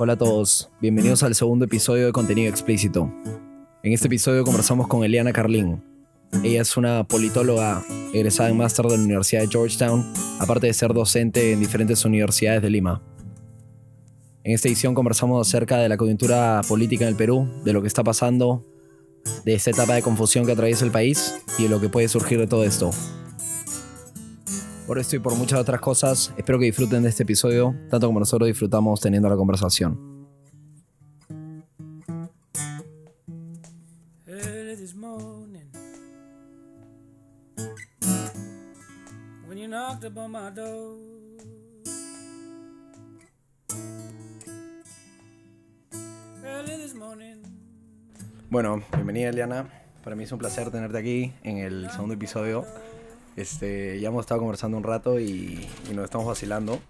Hola a todos, bienvenidos al segundo episodio de Contenido Explícito. En este episodio conversamos con Eliana Carlin. Ella es una politóloga egresada en máster de la Universidad de Georgetown, aparte de ser docente en diferentes universidades de Lima. En esta edición conversamos acerca de la coyuntura política en el Perú, de lo que está pasando, de esta etapa de confusión que atraviesa el país y de lo que puede surgir de todo esto. Por esto y por muchas otras cosas, espero que disfruten de este episodio, tanto como nosotros disfrutamos teniendo la conversación. Bueno, bienvenida Eliana. Para mí es un placer tenerte aquí en el segundo episodio. Este, ya hemos estado conversando un rato y, y nos estamos vacilando.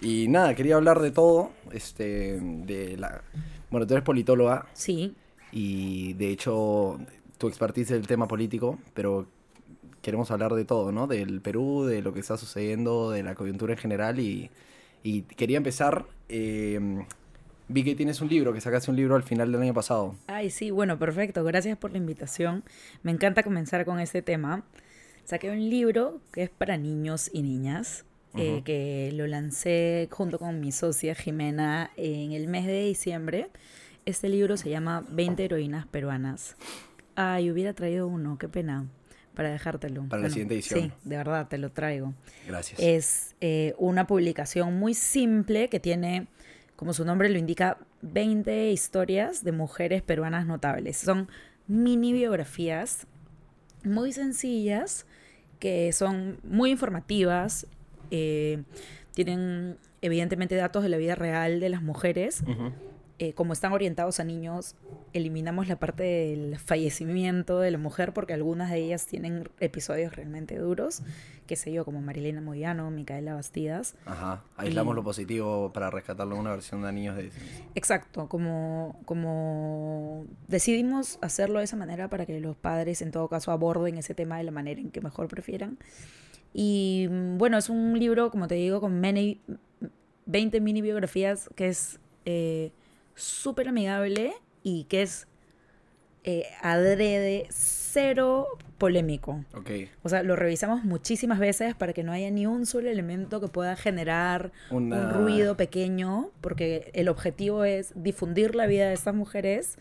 Y nada, quería hablar de todo. Este, de la. Bueno, tú eres politóloga Sí, y de hecho tu expertise es el tema político, pero queremos hablar de todo, ¿no? Del Perú, de lo que está sucediendo, de la coyuntura en general y, y quería empezar. eh, vi que tienes un libro, que sacaste un libro al final del año pasado. ay, sí, bueno, perfecto. Gracias por la invitación. Me encanta comenzar con este tema. Saqué un libro que es para niños y niñas, eh, Ujú. que lo lancé junto con mi socia Jimena en el mes de diciembre. Este libro se llama 20 heroínas peruanas. Ay, hubiera traído uno, qué pena, para dejártelo. Para la siguiente edición. Sí, de verdad, te lo traigo. Gracias. Es eh, una publicación muy simple que tiene, como su nombre lo indica, 20 historias de mujeres peruanas notables. Son mini biografías muy sencillas que son muy informativas. eh, tienen evidentemente datos de la vida real de las mujeres. Eh, como están orientados a niños, eliminamos la parte del fallecimiento de la mujer porque algunas de ellas tienen episodios realmente duros, qué sé yo, como Marilena Moyano, Micaela Bastidas. Ajá. Aislamos Y- lo positivo para rescatarlo en una versión de niños de... Exacto, como, como decidimos hacerlo de esa manera para que los padres en todo caso aborden ese tema de la manera en que mejor prefieran. Y mm, bueno, es un libro, como te digo, con many- 20 mini biografías que es eh, súper amigable y que es eh, adrede, cero polémico. Ok. O sea, lo revisamos muchísimas veces para que no haya ni un solo elemento que pueda generar Una- un ruido pequeño, porque el objetivo es difundir la vida de estas mujeres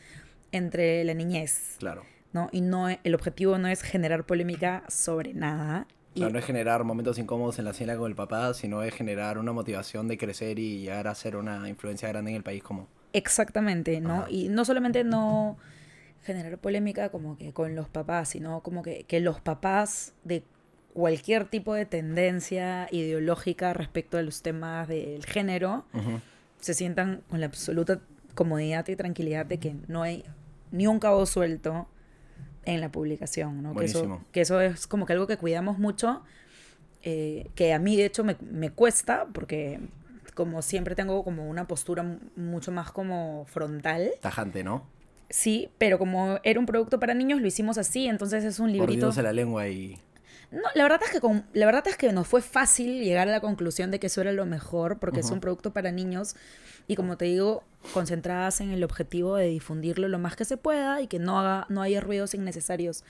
entre la niñez, Claro. ¿no? Y no el objetivo no es generar polémica sobre nada. Y, sea, no es generar momentos incómodos en la cena con el papá, sino es generar una motivación de crecer y llegar a ser una influencia grande en el país como... Exactamente, ¿no? Ajá. Y no solamente no generar polémica como que con los papás, sino como que, que los papás de cualquier tipo de tendencia ideológica respecto a los temas del género se sientan con la absoluta comodidad y tranquilidad de que no hay ni un cabo suelto en la publicación, ¿no? Que eso, que eso es como que algo que cuidamos mucho, eh, que a mí de hecho me, me cuesta, porque como siempre tengo como una postura mucho más como frontal, Tajante, ¿no? sí, pero como era un producto para niños lo hicimos así, entonces es un librito... Mordiéndose la lengua y... No, la verdad es que con- la verdad es que nos fue fácil llegar a la conclusión de que eso era lo mejor porque es un producto para niños y como te digo, concentradas en el objetivo de difundirlo lo más que se pueda y que no haga no haya ruidos innecesarios.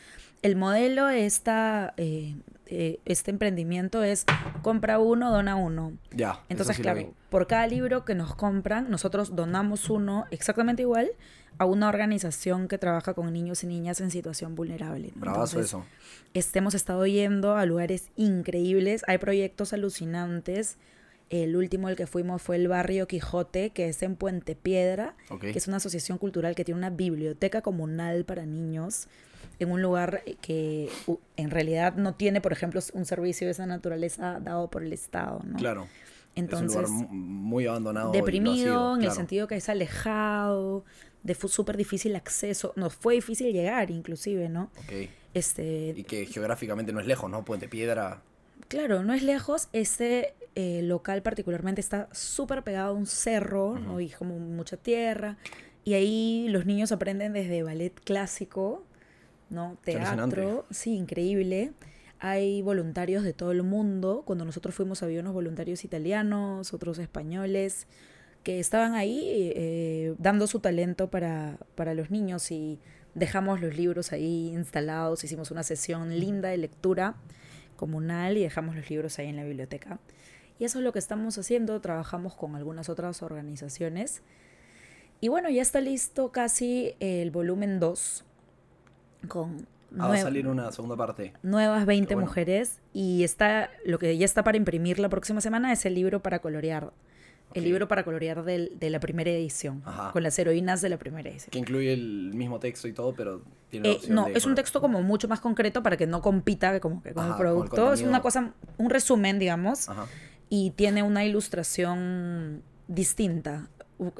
El modelo de esta, eh, eh, este emprendimiento es compra uno, dona uno. Ya. Entonces, sí claro, por cada libro que nos compran, nosotros donamos uno exactamente igual a una organización que trabaja con niños y niñas en situación vulnerable. ¿no? Bravazo Entonces, eso. este, hemos estado yendo a lugares increíbles, hay proyectos alucinantes. El último al que fuimos fue el barrio Quijote, que es en Puente Piedra, que es una asociación cultural que tiene una biblioteca comunal para niños en un lugar que en realidad no tiene, por ejemplo, un servicio de esa naturaleza dado por el Estado, ¿no? Claro. Entonces, es un lugar mu- muy abandonado. deprimido sido, en el sentido que es alejado, de súper difícil acceso, nos fue difícil llegar inclusive, ¿no? Ok. Este, Y que geográficamente no es lejos, ¿no? Puente Piedra. Claro, no es lejos. Este eh, local particularmente está súper pegado a un cerro, ¿no? Y como mucha tierra. Y ahí los niños aprenden desde ballet clásico, ¿no? Teatro, sí, increíble. Hay voluntarios de todo el mundo. Cuando nosotros fuimos había unos voluntarios italianos, otros españoles, que estaban ahí eh, dando su talento para, para los niños y dejamos los libros ahí instalados, hicimos una sesión linda de lectura comunal y dejamos los libros ahí en la biblioteca. Y eso es lo que estamos haciendo, trabajamos con algunas otras organizaciones. Y bueno, ya está listo casi el volumen 2 con Ah, va a salir una segunda parte. nuevas 20 Qué bueno. mujeres y está lo que ya está para imprimir la próxima semana es el libro para colorear. El Ok. libro para colorear del- de la primera edición, Ajá. con las heroínas de la primera edición. Que incluye el mismo texto y todo, pero tiene Eh, no, es un texto como mucho más concreto para que no compita como que con Ajá, el con el producto. es una cosa, un resumen, digamos, Ajá. y tiene una ilustración distinta,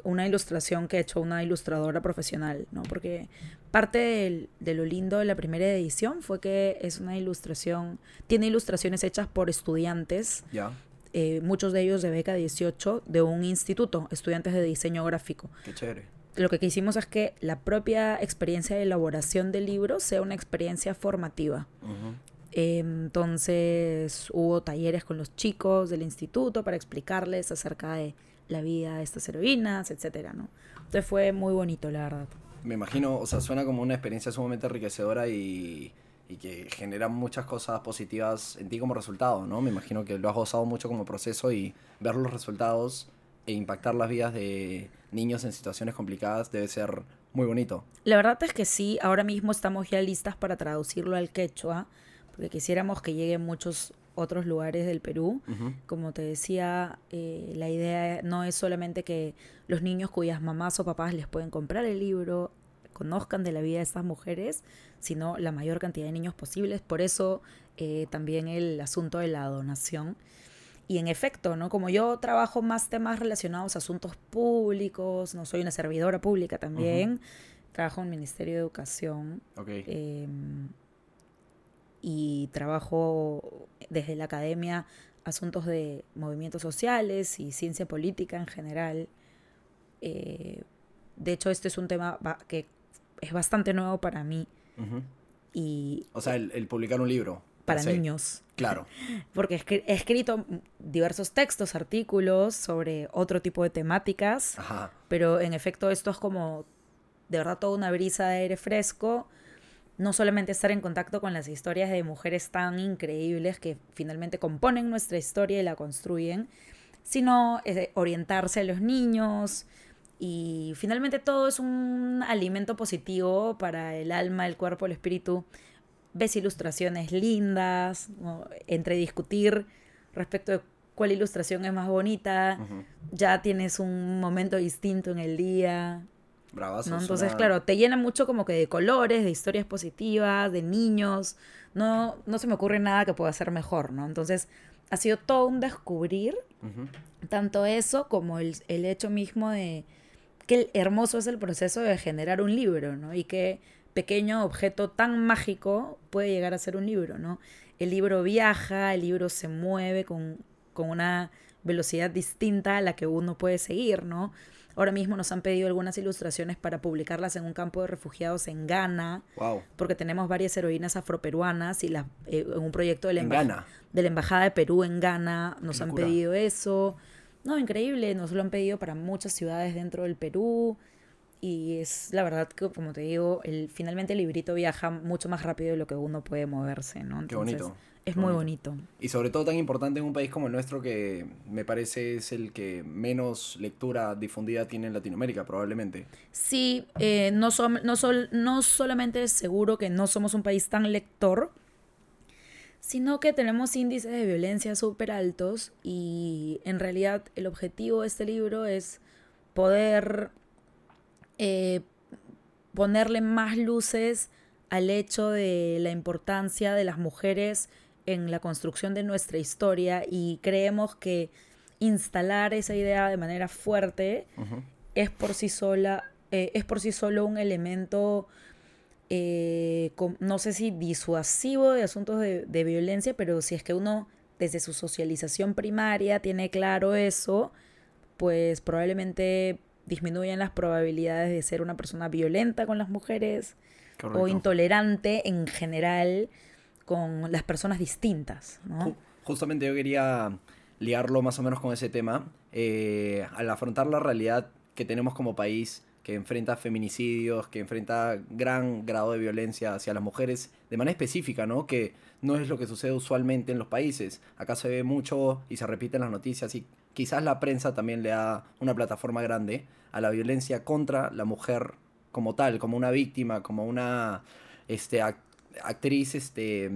una ilustración que ha hecho una ilustradora profesional, ¿no? Porque parte del- de lo lindo de la primera edición fue que es una ilustración, tiene ilustraciones hechas por estudiantes, Ya, eh, muchos de ellos de beca 18, de un instituto, estudiantes de diseño gráfico. qué chévere. Lo que quisimos es que la propia experiencia de elaboración del libro sea una experiencia formativa. Ujú. Eh, Entonces hubo talleres con los chicos del instituto para explicarles acerca de la vida de estas heroínas, etcétera, ¿no? Entonces fue muy bonito, la verdad. Me imagino, o sea, suena como una experiencia sumamente enriquecedora y, y que genera muchas cosas positivas en ti como resultado, ¿no? Me imagino que lo has gozado mucho como proceso y ver los resultados e impactar las vidas de niños en situaciones complicadas debe ser muy bonito. La verdad es que sí, ahora mismo estamos ya listas para traducirlo al quechua, porque quisiéramos que llegue a muchos otros lugares del Perú. Como te decía, eh, la idea no es solamente que los niños cuyas mamás o papás les pueden comprar el libro conozcan de la vida de estas mujeres, sino la mayor cantidad de niños posibles. Por eso eh, también el asunto de la donación. Y en efecto, ¿no? Como yo trabajo más temas relacionados a asuntos públicos, no soy una servidora pública también, trabajo en el Ministerio de Educación, Ok. eh, y trabajo desde la academia asuntos de movimientos sociales y ciencia política en general. Eh, de hecho, este es un tema que es bastante nuevo para mí y O sea, el, el publicar un libro. para niños. Claro. Porque he escrito diversos textos, artículos sobre otro tipo de temáticas, Ajá. pero en efecto esto es como de verdad toda una brisa de aire fresco. No solamente estar en contacto con las historias de mujeres tan increíbles que finalmente componen nuestra historia y la construyen, sino eh, orientarse a los niños. Y finalmente todo es un alimento positivo para el alma, el cuerpo, el espíritu. Ves ilustraciones lindas, ¿no? entre discutir respecto de cuál ilustración es más bonita, ya tienes un momento distinto en el día. Bravazo. ¿no? Entonces, claro, te llena mucho como que de colores, de historias positivas, de niños. No, no se me ocurre nada que pueda ser mejor, ¿no? Entonces, ha sido todo un descubrir, tanto eso como el, el hecho mismo de qué hermoso es el proceso de generar un libro, ¿no? Y qué pequeño objeto tan mágico puede llegar a ser un libro, ¿no? El libro viaja, el libro se mueve con, con una velocidad distinta a la que uno puede seguir, ¿no? Ahora mismo nos han pedido algunas ilustraciones para publicarlas en un campo de refugiados en Ghana, Wow. porque tenemos varias heroínas afroperuanas y las, eh, en un proyecto de la, embaja- de la Embajada de Perú en Ghana nos Qué han locura. pedido eso. No, increíble, nos lo han pedido para muchas ciudades dentro del Perú. Y es la verdad que, como te digo, el, finalmente el librito viaja mucho más rápido de lo que uno puede moverse, ¿no? Qué bonito. Es muy bonito. Y sobre todo tan importante en un país como el nuestro que me parece es el que menos lectura difundida tiene en Latinoamérica, probablemente. Sí, eh, no, som- no, sol- no solamente es seguro que no somos un país tan lector, sino que tenemos índices de violencia súper altos y en realidad el objetivo de este libro es poder eh, ponerle más luces al hecho de la importancia de las mujeres en la construcción de nuestra historia y creemos que instalar esa idea de manera fuerte es por sí sola, eh, es por sí solo un elemento, eh, no sé si disuasivo de asuntos de, de violencia, pero si es que uno desde su socialización primaria tiene claro eso, pues probablemente disminuyen las probabilidades de ser una persona violenta con las mujeres o intolerante en general con las personas distintas, Justamente yo quería ligarlo más o menos con ese tema, eh, al afrontar la realidad que tenemos como país, que enfrenta feminicidios, que enfrenta gran grado de violencia hacia las mujeres, de manera específica, ¿no? Que no es lo que sucede usualmente en los países. Acá se ve mucho y se repite en las noticias y quizás la prensa también le da una plataforma grande a la violencia contra la mujer como tal, como una víctima, como una este, ac- actriz este,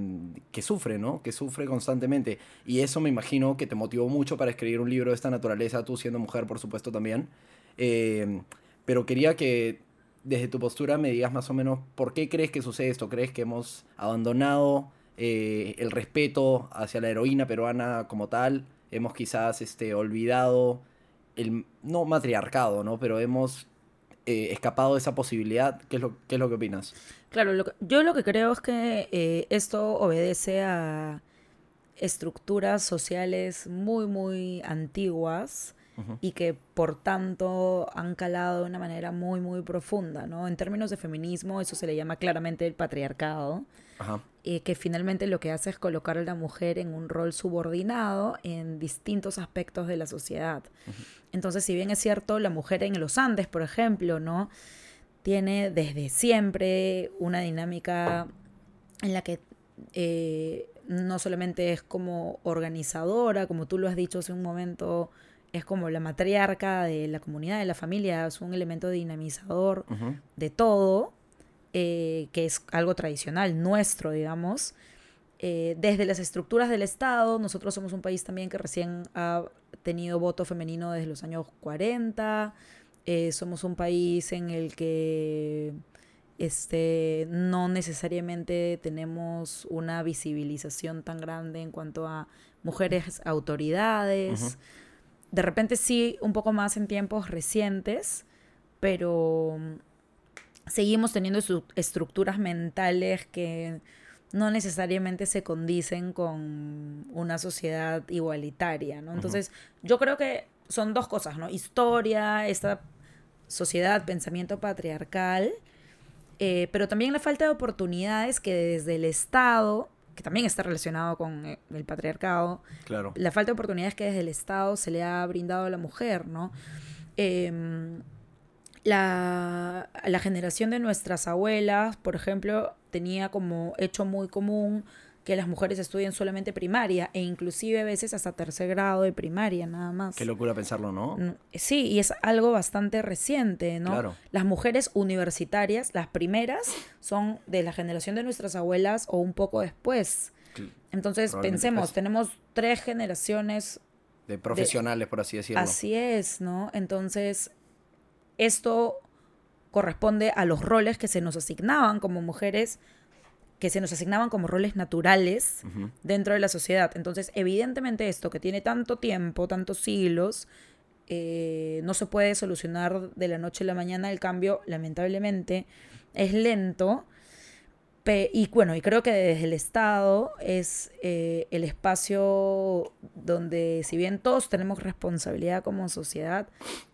que sufre, ¿no? Que sufre constantemente. Y eso me imagino que te motivó mucho para escribir un libro de esta naturaleza, tú siendo mujer, por supuesto, también. Eh, pero quería que desde tu postura me digas más o menos por qué crees que sucede esto. ¿Crees que hemos abandonado eh, el respeto hacia la heroína peruana como tal? Hemos quizás este, olvidado el, no matriarcado, ¿no? Pero hemos eh, escapado de esa posibilidad. ¿Qué es lo, qué es lo que opinas? Claro, lo que- yo lo que creo es que eh, esto obedece a estructuras sociales muy, muy antiguas Y que por tanto han calado de una manera muy, muy profunda, ¿no? En términos de feminismo, eso se le llama claramente el patriarcado, Ajá. eh, que finalmente lo que hace es colocar a la mujer en un rol subordinado en distintos aspectos de la sociedad. Entonces, si bien es cierto, la mujer en los Andes, por ejemplo, ¿no? Tiene desde siempre una dinámica en la que eh, no solamente es como organizadora, como tú lo has dicho hace un momento, es como la matriarca de la comunidad, de la familia, es un elemento dinamizador de todo, eh, que es algo tradicional nuestro, digamos. Eh, desde las estructuras del Estado, nosotros somos un país también que recién ha tenido voto femenino desde los años 40. eh, somos un país en el que este, no necesariamente tenemos una visibilización tan grande en cuanto a mujeres autoridades. De repente sí, un poco más en tiempos recientes, pero seguimos teniendo estru- estructuras mentales que no necesariamente se condicen con una sociedad igualitaria, ¿no? Entonces, yo creo que son dos cosas, ¿no? Historia, esta sociedad, pensamiento patriarcal, eh, pero también la falta de oportunidades que desde el Estado, que también está relacionado con eh, el patriarcado, Claro. la falta de oportunidades que desde el Estado se le ha brindado a la mujer, ¿no? Em, la, la generación de nuestras abuelas, por ejemplo, tenía como hecho muy común que las mujeres estudien solamente primaria e inclusive a veces hasta tercer grado de primaria nada más. Qué locura pensarlo, ¿no? Sí, y es algo bastante reciente, ¿no? Claro. Las mujeres universitarias, las primeras, son de la generación de nuestras abuelas o un poco después. Entonces, pensemos, tenemos tres generaciones, De profesionales, por así decirlo. así es, ¿no? Entonces, esto corresponde a los roles que se nos asignaban como mujeres, que se nos asignaban como roles naturales dentro de la sociedad. Entonces, evidentemente esto que tiene tanto tiempo, tantos siglos, eh, no se puede solucionar de la noche a la mañana. El cambio, lamentablemente, es lento. Y bueno, y creo que desde el Estado es eh, el espacio donde, si bien todos tenemos responsabilidad como sociedad,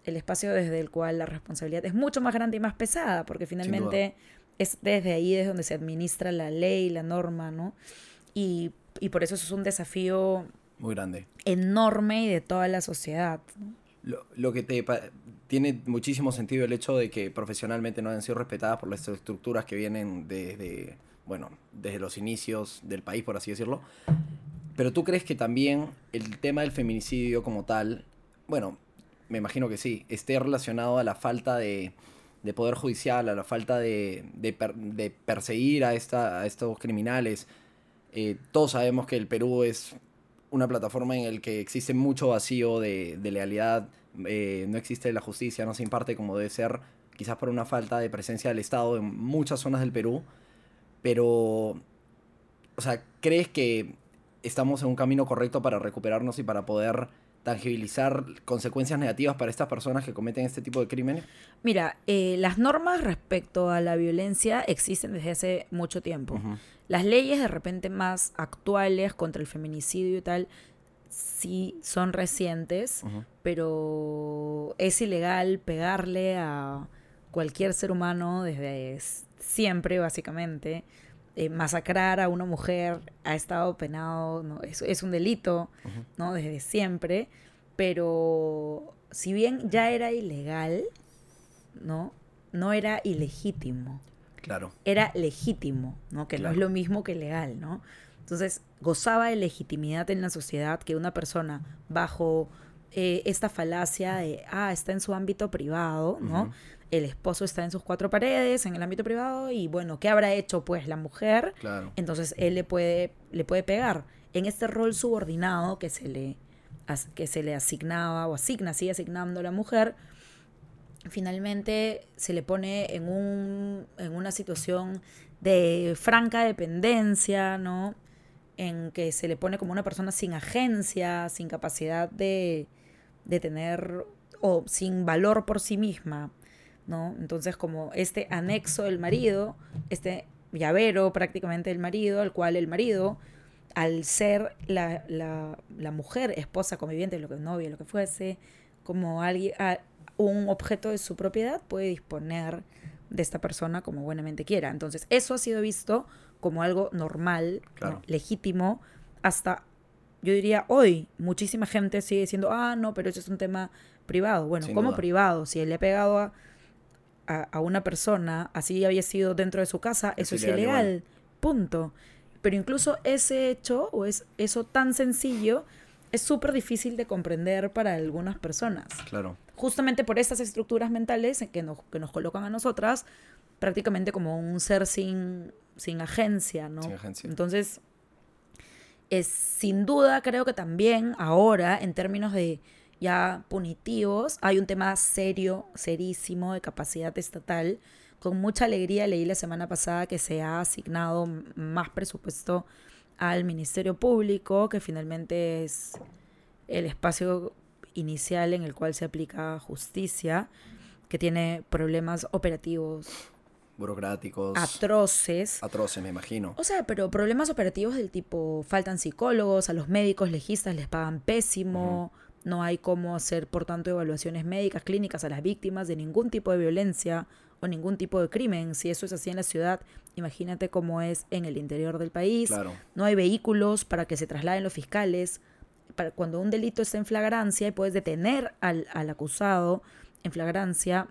el espacio desde el cual la responsabilidad es mucho más grande y más pesada, porque finalmente es desde ahí desde donde se administra la ley, la norma, ¿no? Y, y por eso eso es un desafío Muy grande. enorme y de toda la sociedad. ¿no? Lo, lo que te tiene muchísimo sentido el hecho de que profesionalmente no han sido respetadas por las estructuras que vienen desde, bueno, desde los inicios del país, por así decirlo. Pero tú crees que también el tema del feminicidio como tal, bueno, me imagino que sí, esté relacionado a la falta de, de poder judicial, a la falta de, de, per- de perseguir a, esta, a estos criminales. Eh, todos sabemos que el Perú es una plataforma en la que existe mucho vacío de, de lealidad, eh, no existe la justicia, no se imparte como debe ser, quizás por una falta de presencia del Estado en muchas zonas del Perú, pero, o sea, ¿crees que estamos en un camino correcto para recuperarnos y para poder tangibilizar consecuencias negativas para estas personas que cometen este tipo de crímenes? Mira, eh, las normas respecto a la violencia existen desde hace mucho tiempo. Las leyes de repente más actuales contra el feminicidio y tal, sí son recientes, pero es ilegal pegarle a cualquier ser humano desde siempre, básicamente. Eh, masacrar a una mujer ha estado penado, ¿no? es, es un delito, ¿no? Desde siempre, pero si bien ya era ilegal, ¿no? No era ilegítimo, Claro. era legítimo, ¿no? Que no es lo mismo que legal, ¿no? Entonces, gozaba de legitimidad en la sociedad que una persona bajo eh, esta falacia de, ah, está en su ámbito privado, ¿no? El esposo está en sus cuatro paredes, en el ámbito privado, y bueno, ¿qué habrá hecho pues la mujer? Claro. Entonces él le puede, le puede pegar en este rol subordinado que se le, que se le asignaba o asigna, sigue asignando a la mujer. Finalmente se le pone en, un, en una situación de franca dependencia, ¿no? En que se le pone como una persona sin agencia, sin capacidad de, de tener o sin valor por sí misma, ¿no? Entonces como este anexo del marido, este llavero prácticamente del marido, al cual el marido, al ser la, la, la mujer, esposa, conviviente, lo que novia, lo que fuese, como alguien, a- un objeto de su propiedad, puede disponer de esta persona como buenamente quiera. Entonces, eso ha sido visto como algo normal, legítimo, hasta, yo diría, hoy, muchísima gente sigue diciendo, ah, no, pero eso es un tema privado. Bueno, Sin ¿cómo duda. privado? Si él le ha pegado a, a, a una persona, así había sido dentro de su casa, Es eso es ilegal igual. ilegal. Punto. Pero incluso ese hecho, o es eso tan sencillo, es súper difícil de comprender para algunas personas. Claro. Justamente por estas estructuras mentales que nos, que nos colocan a nosotras prácticamente como un ser sin, sin agencia, ¿no? Sin agencia. Entonces, es sin duda creo que también ahora, en términos de ya punitivos, hay un tema serio, serísimo de capacidad estatal. Con mucha alegría leí la semana pasada que se ha asignado más presupuesto al Ministerio Público, que finalmente es el espacio inicial en el cual se aplica justicia, que tiene problemas operativos Burocráticos. atroces. atroces, me imagino. O sea, pero problemas operativos del tipo, faltan psicólogos, a los médicos legistas les pagan pésimo, no hay cómo hacer, por tanto, evaluaciones médicas, clínicas a las víctimas de ningún tipo de violencia o ningún tipo de crimen. Si eso es así en la ciudad, imagínate cómo es en el interior del país. Claro. No hay vehículos para que se trasladen los fiscales. Para, cuando un delito está en flagrancia y puedes detener al, al acusado en flagrancia,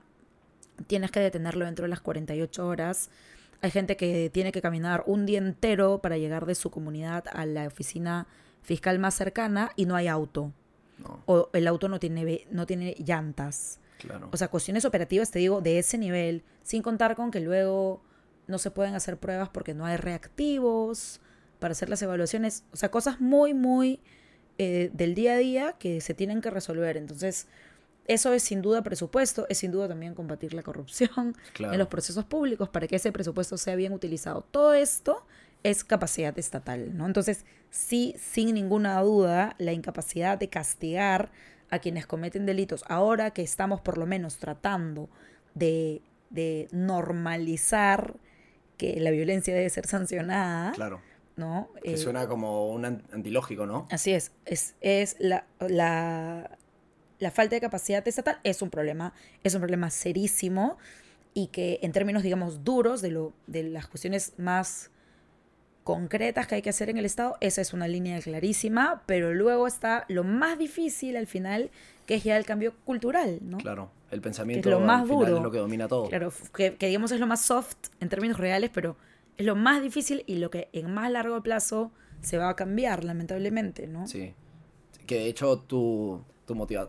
tienes que detenerlo dentro de las 48 horas. Hay gente que tiene que caminar un día entero para llegar de su comunidad a la oficina fiscal más cercana y no hay auto. No, O el auto no tiene, no tiene llantas. claro. O sea, cuestiones operativas, te digo, de ese nivel, sin contar con que luego no se pueden hacer pruebas porque no hay reactivos para hacer las evaluaciones. O sea, cosas muy, muy eh, del día a día que se tienen que resolver. Entonces, eso es sin duda presupuesto, es sin duda también combatir la corrupción Claro. en los procesos públicos para que ese presupuesto sea bien utilizado. Todo esto es capacidad estatal, ¿no? Entonces, sí, sin ninguna duda, la incapacidad de castigar a quienes cometen delitos, ahora que estamos por lo menos tratando de, de normalizar que la violencia debe ser sancionada, Claro. ¿no? Que Eh, suena como un an- antilógico, ¿no? Así es, es, es la, la, la falta de capacidad estatal es un problema, es un problema serísimo y que en términos, digamos, duros de, lo, de las cuestiones más concretas que hay que hacer en el Estado, esa es una línea clarísima, pero luego está lo más difícil al final, que es ya el cambio cultural, ¿no? Claro. El pensamiento lo más al final duro. es lo que domina todo. Claro, que, que digamos es lo más soft en términos reales, pero es lo más difícil y lo que en más largo plazo se va a cambiar, lamentablemente, ¿no? Sí. Que de hecho tu, tu, motiva-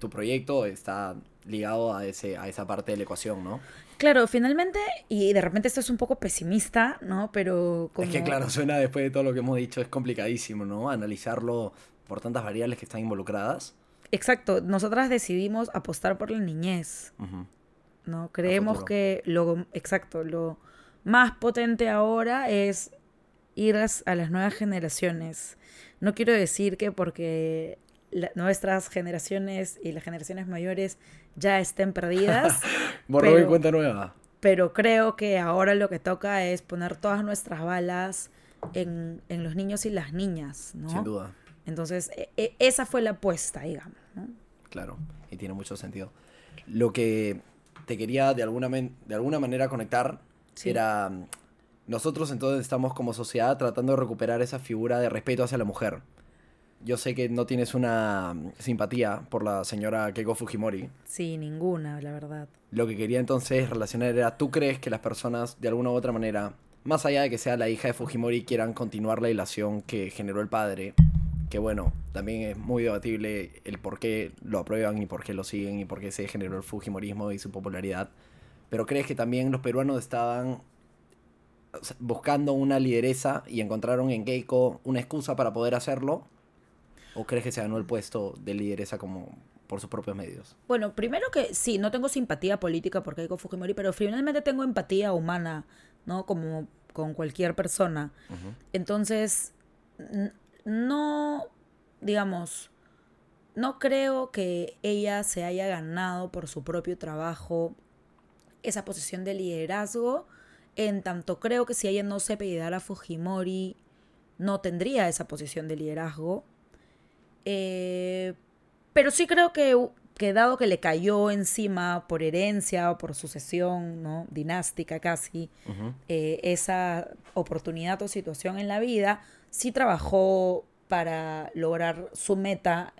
tu proyecto está ligado a, ese, a esa parte de la ecuación, ¿no? Claro, finalmente, y de repente esto es un poco pesimista, ¿no? Pero como... Es que claro, suena después de todo lo que hemos dicho, es complicadísimo, ¿no? Analizarlo por tantas variables que están involucradas. Exacto, nosotras decidimos apostar por la niñez. ¿no? Creemos que lo, exacto, lo más potente ahora es ir a las nuevas generaciones. No quiero decir que porque la- nuestras generaciones y las generaciones mayores ya estén perdidas, y Pero- cuenta nueva. pero creo que ahora lo que toca es poner todas nuestras balas en, en los niños y las niñas, ¿no? Sin duda, Entonces, e- e- esa fue la apuesta, digamos, ¿no? claro. Y tiene mucho sentido. Lo que te quería de alguna, de alguna manera conectar Sí. era nosotros entonces estamos como sociedad tratando de recuperar esa figura de respeto hacia la mujer. Yo sé que no tienes una mm, simpatía por la señora Keiko Fujimori. Sí, ninguna, la verdad. Lo que quería entonces relacionar era, ¿tú crees que las personas de alguna u otra manera, más allá de que sea la hija de Fujimori, quieran continuar la ilación que generó el padre? Que bueno, también es muy debatible el por qué lo aprueban y por qué lo siguen y por qué se generó el Fujimorismo y su popularidad. Pero ¿crees que también los peruanos estaban buscando una lideresa y encontraron en Keiko una excusa para poder hacerlo? ¿O crees que se ganó el puesto de lideresa como por sus propios medios? Bueno, primero que sí, no tengo simpatía política por Keiko Fujimori, pero finalmente tengo empatía humana, ¿no? Como con cualquier persona. Entonces, no, digamos, no creo que ella se haya ganado por su propio trabajo esa posición de liderazgo, en tanto creo que si ella no se apellidara Fujimori, no tendría esa posición de liderazgo. Eh, pero sí creo que, que dado que le cayó encima por herencia o por sucesión ¿no? dinástica casi, eh, esa oportunidad o situación en la vida, sí trabajó para lograr su meta,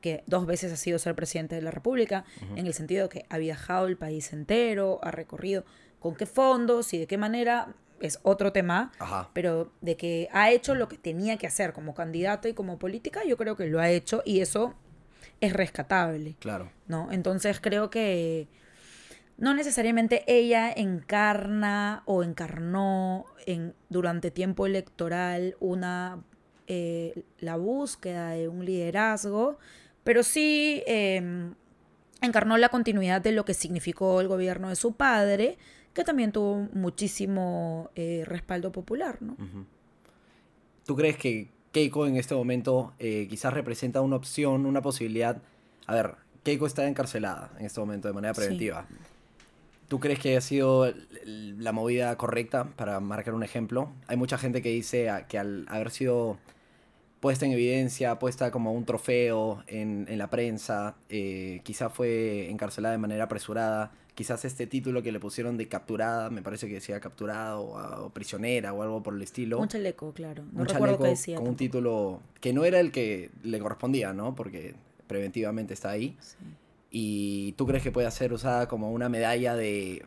que dos veces ha sido ser presidente de la República, en el sentido de que ha viajado el país entero, ha recorrido con qué fondos y de qué manera, es otro tema, Ajá. pero de que ha hecho lo que tenía que hacer como candidato y como política, yo creo que lo ha hecho y eso es rescatable. Claro. ¿no? Entonces creo que no necesariamente ella encarna o encarnó en, durante tiempo electoral una eh, la búsqueda de un liderazgo, pero sí eh, encarnó la continuidad de lo que significó el gobierno de su padre, que también tuvo muchísimo eh, respaldo popular, ¿no? ¿Tú crees que Keiko en este momento eh, quizás representa una opción, una posibilidad? A ver, Keiko está encarcelada en este momento de manera Sí. preventiva. ¿Tú crees que ha sido la movida correcta para marcar un ejemplo? Hay mucha gente que dice que al haber sido puesta en evidencia, puesta como un trofeo en, en la prensa, eh, quizás fue encarcelada de manera apresurada. Quizás este título que le pusieron de capturada, me parece que decía capturada o, o prisionera o algo por el estilo Un chaleco, claro. No un recuerdo chaleco qué decía. con un título que no era el que le correspondía, ¿no? Porque preventivamente está ahí. Sí. Y tú crees que puede ser usada como una medalla de...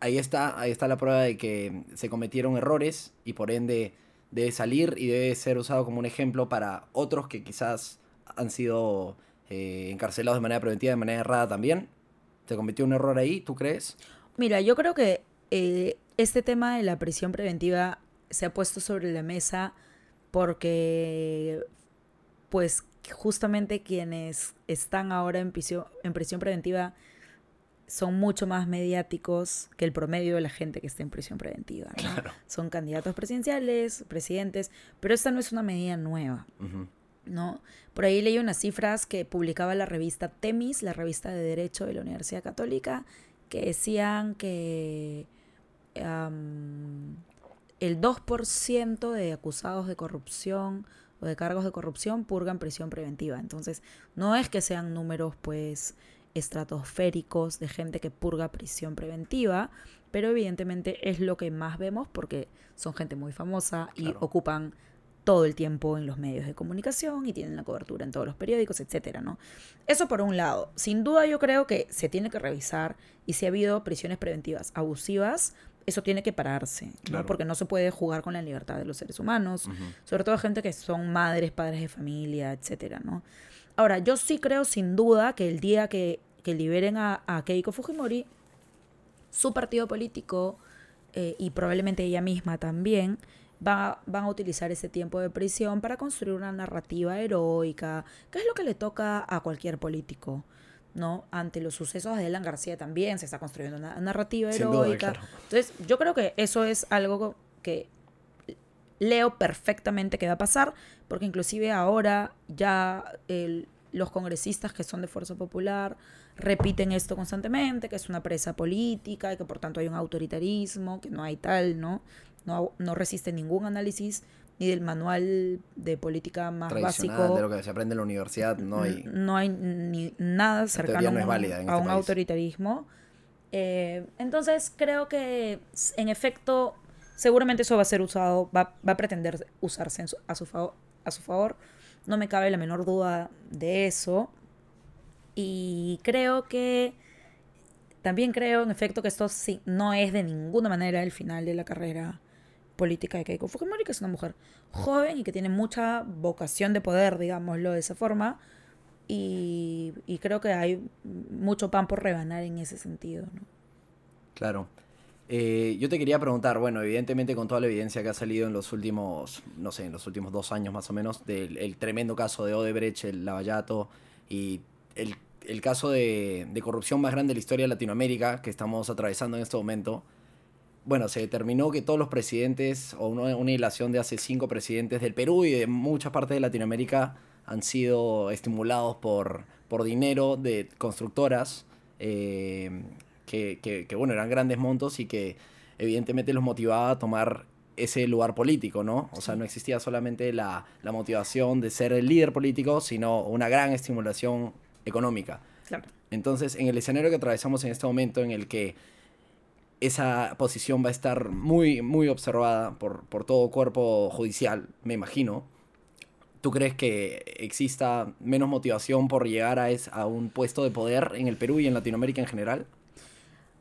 Ahí está, ahí está la prueba de que se cometieron errores y por ende debe salir y debe ser usado como un ejemplo para otros que quizás han sido eh, encarcelados de manera preventiva, de manera errada también. ¿Se cometió un error ahí, tú crees? Mira, yo creo que eh, este tema de la prisión preventiva se ha puesto sobre la mesa porque, pues, justamente quienes están ahora en prisión, en prisión preventiva son mucho más mediáticos que el promedio de la gente que está en prisión preventiva. ¿no? Claro. Son candidatos presidenciales, presidentes, pero esta no es una medida nueva. ¿No? Por ahí leí unas cifras que publicaba la revista Temis, la revista de Derecho de la Universidad Católica, que decían que el 2% de acusados de corrupción o de cargos de corrupción purgan prisión preventiva. Entonces, no es que sean números, pues, estratosféricos de gente que purga prisión preventiva, pero evidentemente es lo que más vemos porque son gente muy famosa y Claro. ocupan todo el tiempo en los medios de comunicación y tienen la cobertura en todos los periódicos, etcétera, ¿no? Eso por un lado. Sin duda yo creo que se tiene que revisar y si ha habido prisiones preventivas abusivas, eso tiene que pararse, ¿no? Porque no se puede jugar con la libertad de los seres humanos, sobre todo gente que son madres, padres de familia, etcétera, ¿no? Ahora, yo sí creo sin duda que el día que, que liberen a, a Keiko Fujimori, su partido político eh, y probablemente ella misma también va, van a utilizar ese tiempo de prisión para construir una narrativa heroica, que es lo que le toca a cualquier político. ¿no? Ante los sucesos de Alan García también se está construyendo una narrativa Sin duda, heroica. claro. Entonces, yo creo que eso es algo que leo perfectamente que va a pasar, porque inclusive ahora ya el- los congresistas que son de Fuerza Popular repiten esto constantemente, que es una presa política y que por tanto hay un autoritarismo, que no hay tal, ¿no? No, no resiste ningún análisis ni del manual de política más básico. de lo que se aprende en la universidad, no hay... No hay ni nada cercano no a un, a este un autoritarismo. Eh, entonces creo que en efecto seguramente eso va a ser usado, va, va a pretender usarse su- a, su favor, a su favor. No me cabe la menor duda de eso. Y creo que también creo, en efecto, que esto sí, no es de ninguna manera el final de la carrera política de Keiko Fujimori, que es una mujer joven y que tiene mucha vocación de poder, digámoslo de esa forma. Y, creo que hay mucho pan por rebanar en ese sentido. Claro. Eh, yo te quería preguntar, bueno, evidentemente con toda la evidencia que ha salido en los últimos, no sé, en los últimos dos años más o menos, del el tremendo caso de Odebrecht, el Lavallato y el, el caso de corrupción más grande de la historia de Latinoamérica que estamos atravesando en este momento, bueno, se determinó que todos los presidentes, o una, una hilación de hace cinco presidentes del Perú y de muchas partes de Latinoamérica han sido estimulados por, por dinero de constructoras eh, que, que, que, bueno, eran grandes montos y que evidentemente los motivaba a tomar ese lugar político, ¿no? O sea, no existía solamente la, la motivación de ser el líder político, sino una gran estimulación económica. Claro. Entonces, en el escenario que atravesamos en este momento, en el que esa posición va a estar muy, muy observada por, por todo cuerpo judicial, me imagino. ¿Tú crees que exista menos motivación por llegar a, es, a un puesto de poder en el Perú y en Latinoamérica en general?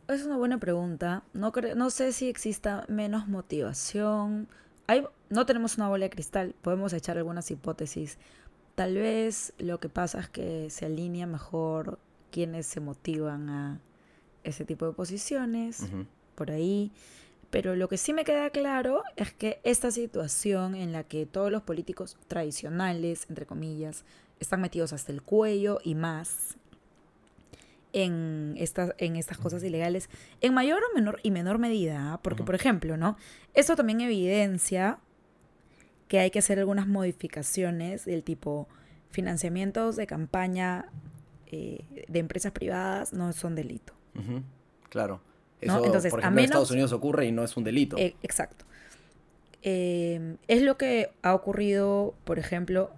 Es una buena pregunta. No, no sé si exista menos motivación. Hay, no tenemos una bola de cristal. Podemos echar algunas hipótesis. Tal vez lo que pasa es que se alinea mejor quienes se motivan a ese tipo de posiciones. Por ahí. Pero lo que sí me queda claro es que esta situación en la que todos los políticos tradicionales, entre comillas, están metidos hasta el cuello y más en estas, en estas cosas ilegales, en mayor o menor y menor medida, ¿ah? porque por ejemplo, ¿no? Esto también evidencia que hay que hacer algunas modificaciones del tipo financiamientos de campaña eh, de empresas privadas no son delito. Claro. ¿No? Eso, Entonces, por a ejemplo, en Estados menos- Unidos ocurre y no es un delito. Eh, exacto. Eh, es lo que ha ocurrido, por ejemplo,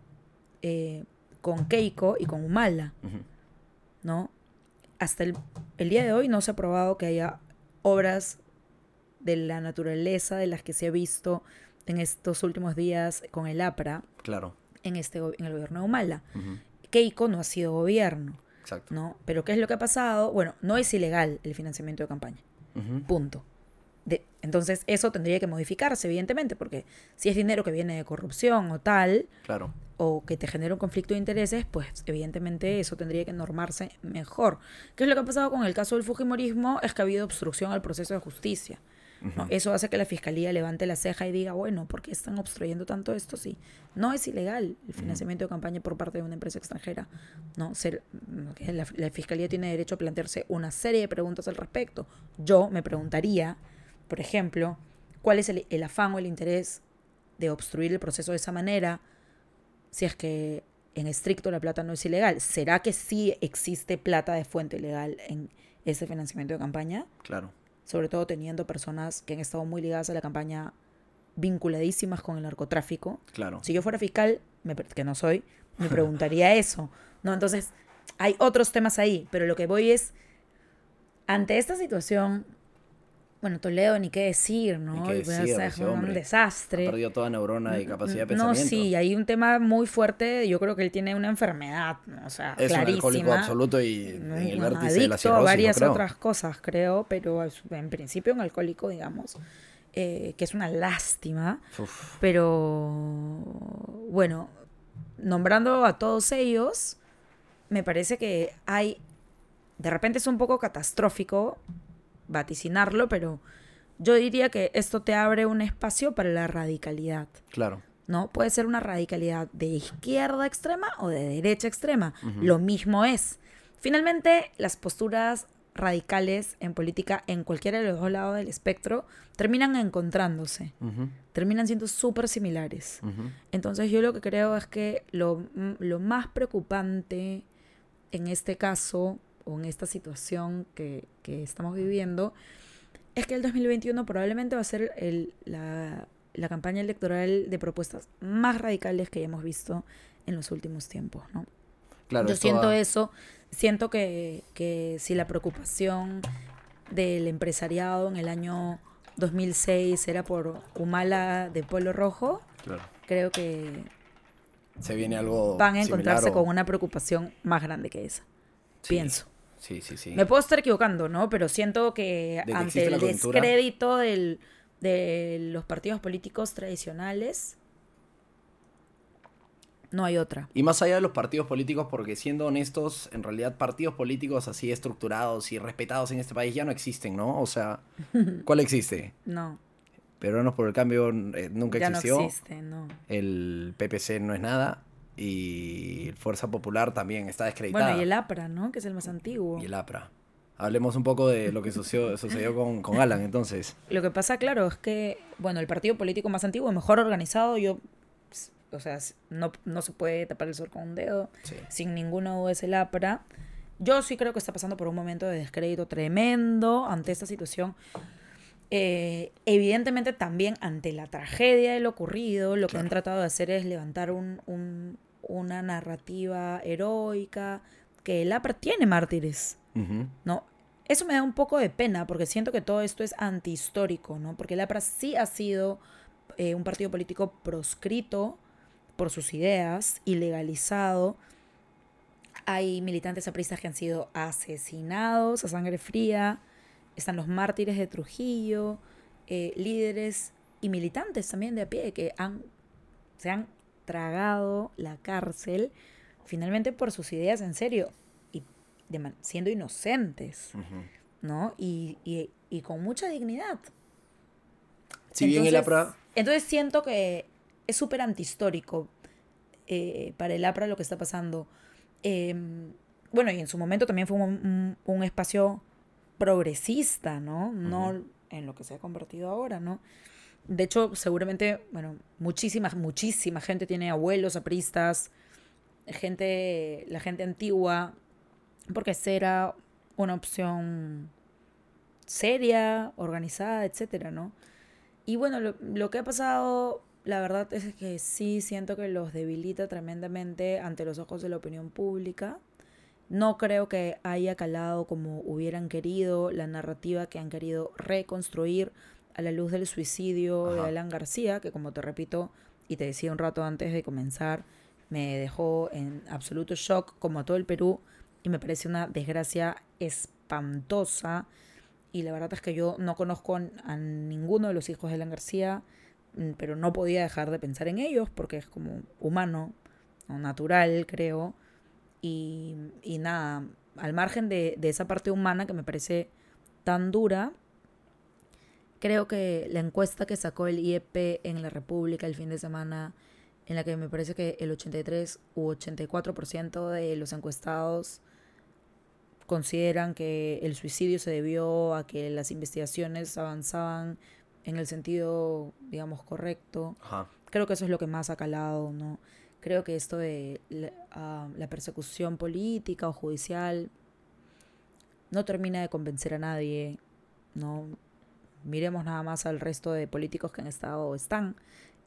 eh, con Keiko y con Humala. ¿no? Hasta el, el día de hoy no se ha probado que haya obras de la naturaleza de las que se ha visto en estos últimos días con el APRA Claro. en, este, en el gobierno de Humala. Keiko no ha sido gobierno, Exacto. ¿no? Pero ¿qué es lo que ha pasado? Bueno, no es ilegal el financiamiento de campaña. Punto. De, entonces, eso tendría que modificarse, evidentemente, porque si es dinero que viene de corrupción o tal, Claro. o que te genera un conflicto de intereses, pues evidentemente eso tendría que normarse mejor. ¿Qué es lo que ha pasado con el caso del Fujimorismo? Es que ha habido obstrucción al proceso de justicia. Eso hace que la fiscalía levante la ceja y diga, bueno, ¿por qué están obstruyendo tanto esto? Sí, no es ilegal el financiamiento de campaña por parte de una empresa extranjera. ¿no? Ser, que la, la fiscalía tiene derecho a plantearse una serie de preguntas al respecto. Yo me preguntaría, por ejemplo, cuál es el, el afán o el interés de obstruir el proceso de esa manera si es que en estricto la plata no es ilegal. ¿Será que sí existe plata de fuente ilegal en ese financiamiento de campaña? Claro. Sobre todo teniendo personas que han estado muy ligadas a la campaña vinculadísimas con el narcotráfico. Claro. Si yo fuera fiscal, me que no soy, me preguntaría eso. ¿no? Entonces, hay otros temas ahí, pero lo que voy es, ante esta situación, bueno, Toledo ni qué decir, ¿no? Qué decir, es ese un. Ha desastre. perdido toda neurona y capacidad de No, pensamiento. sí, hay un tema muy fuerte, yo creo que él tiene una enfermedad, ¿no? o sea, Es un alcohólico clarísima. absoluto y en el Bueno, vértice de la adicto cirrosis, a varias otras cosas, creo, pero en principio un alcohólico, digamos, eh, que es una lástima. Uf, Pero bueno, nombrando a todos ellos, me parece que hay, de repente es un poco catastrófico vaticinarlo, pero yo diría que esto te abre un espacio para la radicalidad. claro. ¿no? Puede ser una radicalidad de izquierda extrema o de derecha extrema. Lo mismo es. Finalmente, las posturas radicales en política en cualquiera de los dos lados del espectro terminan encontrándose, terminan siendo súper similares. Entonces yo lo que creo es que lo, lo más preocupante en este caso o en esta situación que, que estamos viviendo es que el 2021 probablemente va a ser el- la, la campaña electoral de propuestas más radicales que hemos visto en los últimos tiempos, ¿no? Claro, Yo siento va- eso, siento que, que si la preocupación del empresariado en el año 2006 era por Humala de Polo Rojo, Claro. creo que Se viene algo. van a encontrarse o- con una preocupación más grande que esa. Sí. Pienso. Sí, sí, sí. Me puedo estar equivocando, ¿no? Pero siento que ante el descrédito del, de los partidos políticos tradicionales, no hay otra. Y más allá de los partidos políticos, porque siendo honestos, en realidad partidos políticos así estructurados y respetados en este país ya no existen, ¿no? O sea, ¿cuál existe? No, Peruanos por el Cambio eh, nunca ya existió. no existe, no. El PPC no es nada. Y Fuerza Popular también está descreditada. Bueno, y el APRA, ¿no? Que es el más antiguo. Y el APRA. Hablemos un poco de lo que sucedió, sucedió con, con Alan, entonces. Lo que pasa, claro, es que, bueno, el partido político más antiguo, mejor organizado, yo, o sea, no, no se puede tapar el sol con un dedo, Sí. sin ninguna duda es el APRA. Yo sí creo que está pasando por un momento de descrédito tremendo ante esta situación. Eh, evidentemente también ante la tragedia de lo ocurrido, lo que han tratado de hacer es levantar un- un- una narrativa heroica, que el APRA tiene mártires. ¿no? Eso me da un poco de pena porque siento que todo esto es antihistórico, ¿no? Porque el APRA sí ha sido eh, un partido político proscrito por sus ideas, ilegalizado. Hay militantes apristas que han sido asesinados a sangre fría. Están los mártires de Trujillo, eh, líderes y militantes también de a pie que han, se han tragado la cárcel finalmente por sus ideas en serio y de siendo inocentes. ¿no? Y, y- y con mucha dignidad. Si bien el APRA. Entonces siento que es súper antihistórico eh, para el APRA lo que está pasando. Eh, bueno, y en su momento también fue un, un- un espacio progresista, ¿no? No en lo que se ha convertido ahora, ¿no? De hecho, seguramente, bueno, muchísima, muchísima gente tiene abuelos apristas, gente, la gente antigua, porque esa era una opción seria, organizada, etcétera, ¿no? Y bueno, lo, lo que ha pasado, la verdad es que sí siento que los debilita tremendamente ante los ojos de la opinión pública. No creo que haya calado como hubieran querido la narrativa que han querido reconstruir a la luz del suicidio de. Alan García, que como te repito y te decía un rato antes de comenzar, me dejó en absoluto shock, como a todo el Perú, y me parece una desgracia espantosa. Y la verdad es que yo no conozco a ninguno de los hijos de Alan García, mm, pero no podía dejar de pensar en ellos porque es como humano, o natural, creo. Y, y nada, al margen de, de esa parte humana que me parece tan dura, creo que la encuesta que sacó el IEP en la República el fin de semana, en la que me parece que el 83 u 84% de los encuestados consideran que el suicidio se debió a que las investigaciones avanzaban en el sentido, digamos, correcto. Ajá. Creo que eso es lo que más ha calado, ¿no? Creo que esto de la, ah, la persecución política o judicial no termina de convencer a nadie, ¿no? Miremos nada más al resto de políticos que han estado o están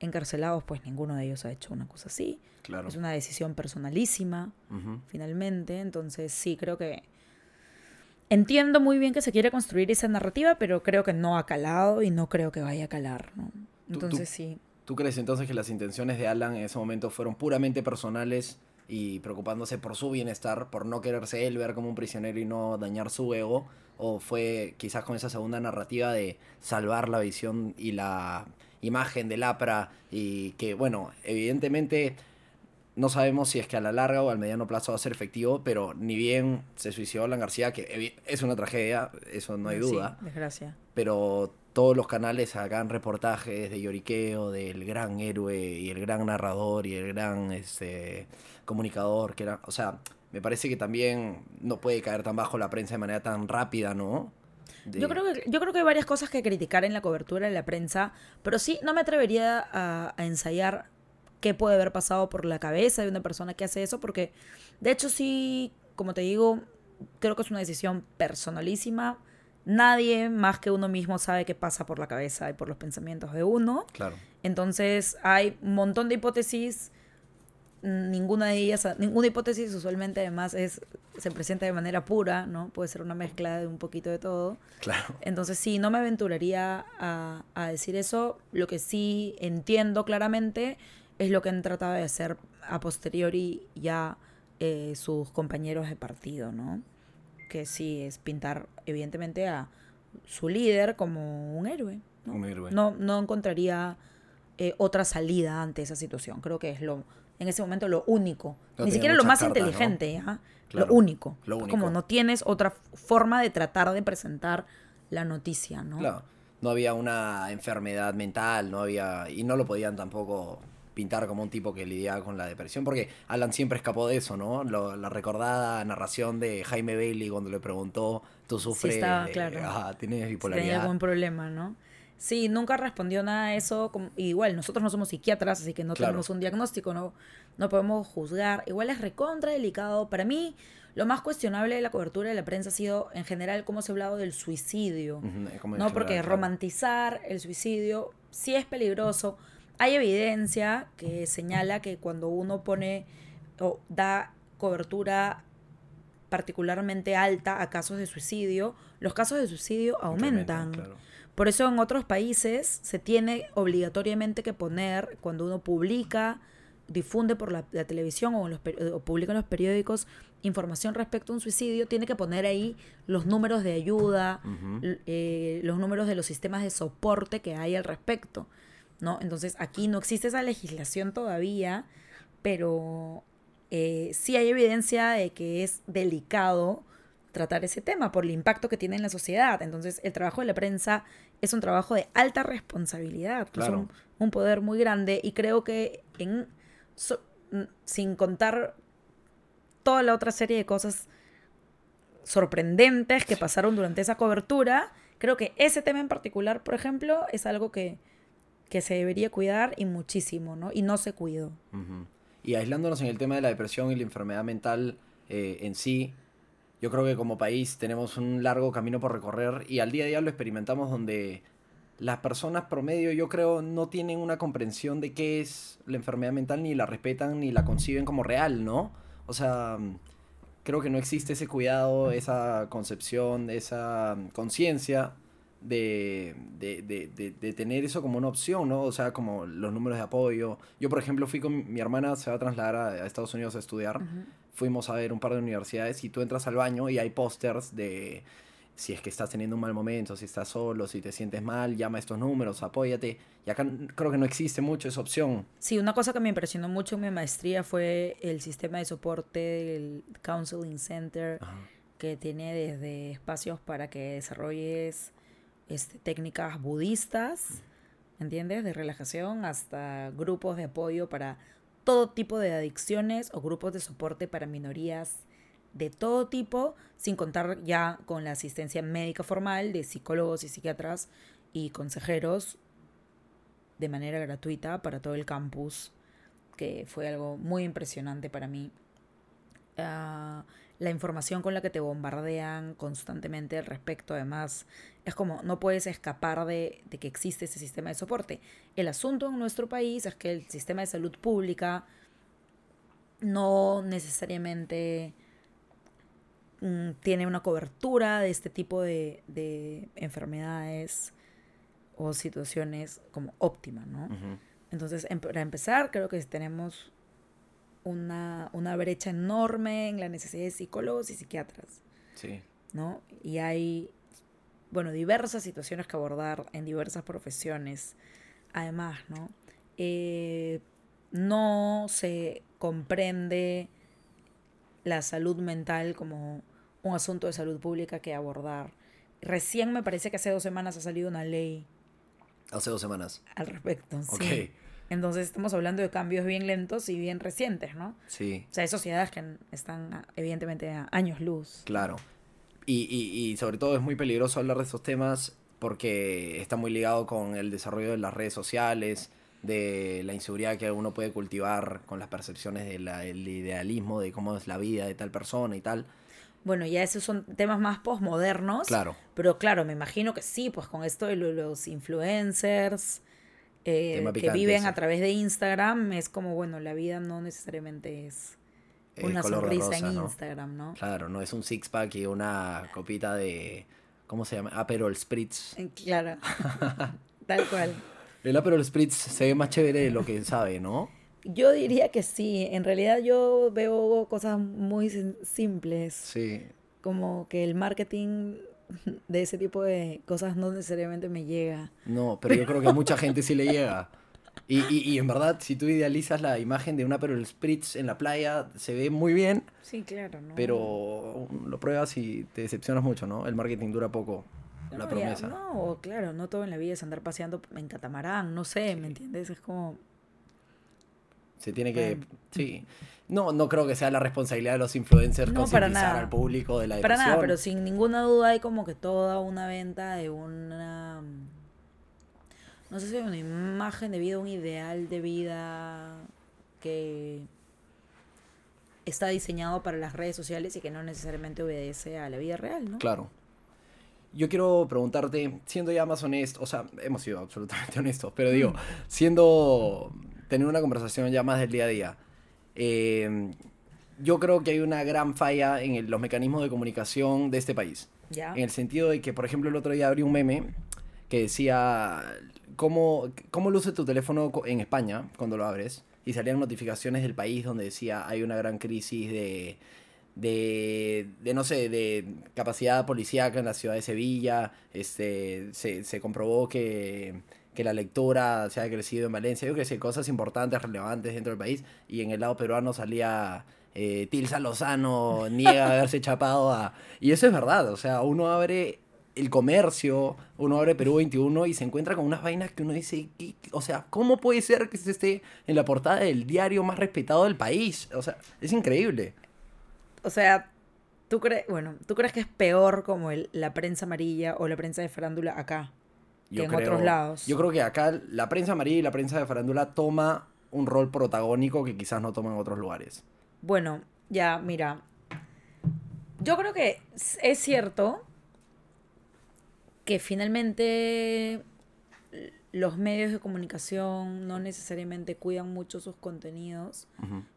encarcelados, pues ninguno de ellos ha hecho una cosa así. Claro. Es una decisión personalísima finalmente. Entonces sí, creo que entiendo muy bien que se quiere construir esa narrativa, pero creo que no ha calado y no creo que vaya a calar, ¿no? tú- Entonces sí. ¿Tú crees entonces que las intenciones de Alan en ese momento fueron puramente personales y preocupándose por su bienestar, por no quererse él ver como un prisionero y no dañar su ego? ¿O fue quizás con esa segunda narrativa de salvar la visión y la imagen del APRA y que, bueno, evidentemente no sabemos si es que a la larga o al mediano plazo va a ser efectivo, pero ni bien se suicidó Alan García, que es una tragedia, eso no hay Sí, duda desgracia. pero todos los canales sacan reportajes de lloriqueo del gran héroe y el gran narrador y el gran este, comunicador que era, o sea, me parece que también no puede caer tan bajo la prensa de manera tan rápida, ¿no? Yo creo, que, yo creo que hay varias cosas que criticar en la cobertura de la prensa, pero sí, no me atrevería a ensayar qué puede haber pasado por la cabeza de una persona que hace eso, porque de hecho sí, como te digo, creo que es una decisión personalísima. Nadie más que uno mismo sabe qué pasa por la cabeza y por los pensamientos de uno. Claro. Entonces hay un montón de hipótesis ninguna de ellas, ninguna hipótesis usualmente además es se presenta de manera pura, ¿no? Puede ser una mezcla de un poquito de todo. Claro. Entonces sí, no me aventuraría a, a decir eso. Lo que sí entiendo claramente es lo que han tratado de hacer a posteriori ya eh, sus compañeros de partido, ¿no? Que sí es pintar evidentemente a su líder como un héroe. ¿no? Un héroe. No, no encontraría eh, otra salida ante esa situación. Creo que es lo, en ese momento lo único. No Ni siquiera lo más cartas, ¿no? inteligente, ¿ya? Claro, Lo único. lo Es único. Como no tienes otra forma de tratar de presentar la noticia, ¿no? Claro. No había una enfermedad mental, no había. Y no lo podían tampoco pintar como un tipo que lidiaba con la depresión, porque Alan siempre escapó de eso, ¿no? Lo- la recordada narración de Jaime Bailey cuando le preguntó, tú sufres, estaba eh, claro. tienes Si tenía bipolaridad. algún problema, ¿no? Sí, nunca respondió nada a eso. igual, nosotros no somos psiquiatras, así que no Claro. tenemos un diagnóstico, no, no podemos juzgar. Igual es recontra delicado. Para mí, lo más cuestionable de la cobertura de la prensa ha sido, en general, cómo se ha hablado del suicidio. No, porque romantizar el suicidio sí es peligroso. Hay evidencia que señala que cuando uno pone o da cobertura particularmente alta a casos de suicidio, los casos de suicidio aumentan. claro. Por eso en otros países se tiene obligatoriamente que poner, cuando uno publica, difunde por la, la televisión o, en los, o publica en los periódicos información respecto a un suicidio, tiene que poner ahí los números de ayuda, eh, los números de los sistemas de soporte que hay al respecto. ¿No? Entonces aquí no existe esa legislación todavía, pero eh, sí hay evidencia de que es delicado tratar ese tema por el impacto que tiene en la sociedad. Entonces, el trabajo de la prensa es un trabajo de alta responsabilidad, es Claro. un, un poder muy grande y creo que en, so- sin contar toda la otra serie de cosas sorprendentes que pasaron durante esa cobertura, creo que ese tema en particular, por ejemplo, es algo que, que se debería cuidar y muchísimo, ¿no? Y no se cuidó. Y aislándonos en el tema de la depresión y la enfermedad mental eh, en sí, yo creo que como país tenemos un largo camino por recorrer y al día a día lo experimentamos donde las personas promedio, yo creo, no tienen una comprensión de qué es la enfermedad mental, ni la respetan, ni la conciben como real, ¿no? O sea, creo que no existe ese cuidado, esa concepción, esa conciencia de, de, de, de- tener eso como una opción, ¿no? O sea, como los números de apoyo. Yo, por ejemplo, fui con mi hermana, se va a trasladar a, a Estados Unidos a estudiar. Fuimos a ver un par de universidades y tú entras al baño y hay pósters de si es que estás teniendo un mal momento, si estás solo, si te sientes mal, llama a estos números, apóyate. Y acá creo que no existe mucho esa opción. Sí, una cosa que me impresionó mucho en mi maestría fue el sistema de soporte del Counseling Center, Ajá. que tiene desde espacios para que desarrolles este, técnicas budistas, ¿entiendes? De relajación, hasta grupos de apoyo para todo tipo de adicciones o grupos de soporte para minorías de todo tipo, sin contar ya con la asistencia médica formal de psicólogos y psiquiatras y consejeros de manera gratuita para todo el campus, que fue algo muy impresionante para mí. Ah, la información con la que te bombardean constantemente al respecto, además, es como no puedes escapar de, de que existe ese sistema de soporte. El asunto en nuestro país es que el sistema de salud pública no necesariamente mm, tiene una cobertura de este tipo de, de enfermedades o situaciones como óptima, ¿no? Entonces, em- para empezar, creo que tenemos una, una brecha enorme en la necesidad de psicólogos y psiquiatras, Sí. ¿no? Y hay, bueno, diversas situaciones que abordar en diversas profesiones. Además, ¿no? Eh, no se comprende la salud mental como un asunto de salud pública que abordar. Recién me parece que hace dos semanas ha salido una ley Hace dos semanas. al respecto. Ok. Sí. Entonces estamos hablando de cambios bien lentos y bien recientes, ¿no? Sí. O sea, hay sociedades que están ah, evidentemente a años luz. Claro. Y, y, y sobre todo es muy peligroso hablar de estos temas porque está muy ligado con el desarrollo de las redes sociales, de la inseguridad que uno puede cultivar con las percepciones del idealismo de cómo es la vida de tal persona y tal. Bueno, ya esos son temas más posmodernos. Claro. Pero claro, me imagino que sí, pues con esto de lo- los influencers eh, que picante, viven sí. a través de Instagram, es como, bueno, la vida no necesariamente es Eh, una sonrisa rosa, en ¿no? Instagram, ¿no? Claro, no es un six pack y una copita de. ¿Cómo se llama? Aperol Spritz. Eh, Claro, tal cual. El Aperol Spritz se ve más chévere de lo que sabe, ¿no? Yo diría que sí, en realidad yo veo cosas muy sim- simples, Sí. como que el marketing de ese tipo de cosas no necesariamente me llega. No, pero yo creo que a mucha gente sí le llega. Y, y, y en verdad, si tú idealizas la imagen de un Aperol Spritz en la playa, se ve muy bien, Sí, claro, ¿no? pero lo pruebas y te decepcionas mucho, ¿no? El marketing dura poco, la No, ya, promesa. no, claro, no todo en la vida es andar paseando en catamarán, no sé, ¿me entiendes? Es como... Se tiene que... Sí. No, no creo que sea la responsabilidad de los influencers No, concientizar al público de la Para depresión. nada, pero sin ninguna duda hay como que toda una venta de una... No sé si una imagen de vida, un ideal de vida que está diseñado para las redes sociales y que no necesariamente obedece a la vida real, ¿no? Claro. Yo quiero preguntarte, siendo ya más honesto, o sea, hemos sido absolutamente honestos, pero digo, Mm. siendo, tener una conversación ya más del día a día, eh, yo creo que hay una gran falla en el- los mecanismos de comunicación de este país. ¿Ya? En el sentido de que, por ejemplo, el otro día abrí un meme que decía cómo, cómo luce tu teléfono en España cuando lo abres. Y salían notificaciones del país donde decía hay una gran crisis de, de, de, no sé, de capacidad policíaca en la ciudad de Sevilla. Este, se, se comprobó que, que la lectura se ha crecido en Valencia. Yo que sé, cosas importantes, relevantes dentro del país. Y en el lado peruano salía eh, Tilsa Lozano, niega haberse chapado a... Y eso es verdad, o sea, uno abre el comercio, uno abre Perú 21 y se encuentra con unas vainas que uno dice, ¿qué- o sea, ¿cómo puede ser que se esté en la portada del diario más respetado del país? O sea, es increíble. O sea, ¿tú crees, bueno, ¿tú crees que es peor como el, la prensa amarilla o la prensa de farándula acá? Que en otros lados. Yo creo que acá la prensa amarilla y la prensa de farándula toma un rol protagónico que quizás no toma en otros lugares. Bueno, ya, mira. Yo creo que es cierto que finalmente los medios de comunicación no necesariamente cuidan mucho sus contenidos.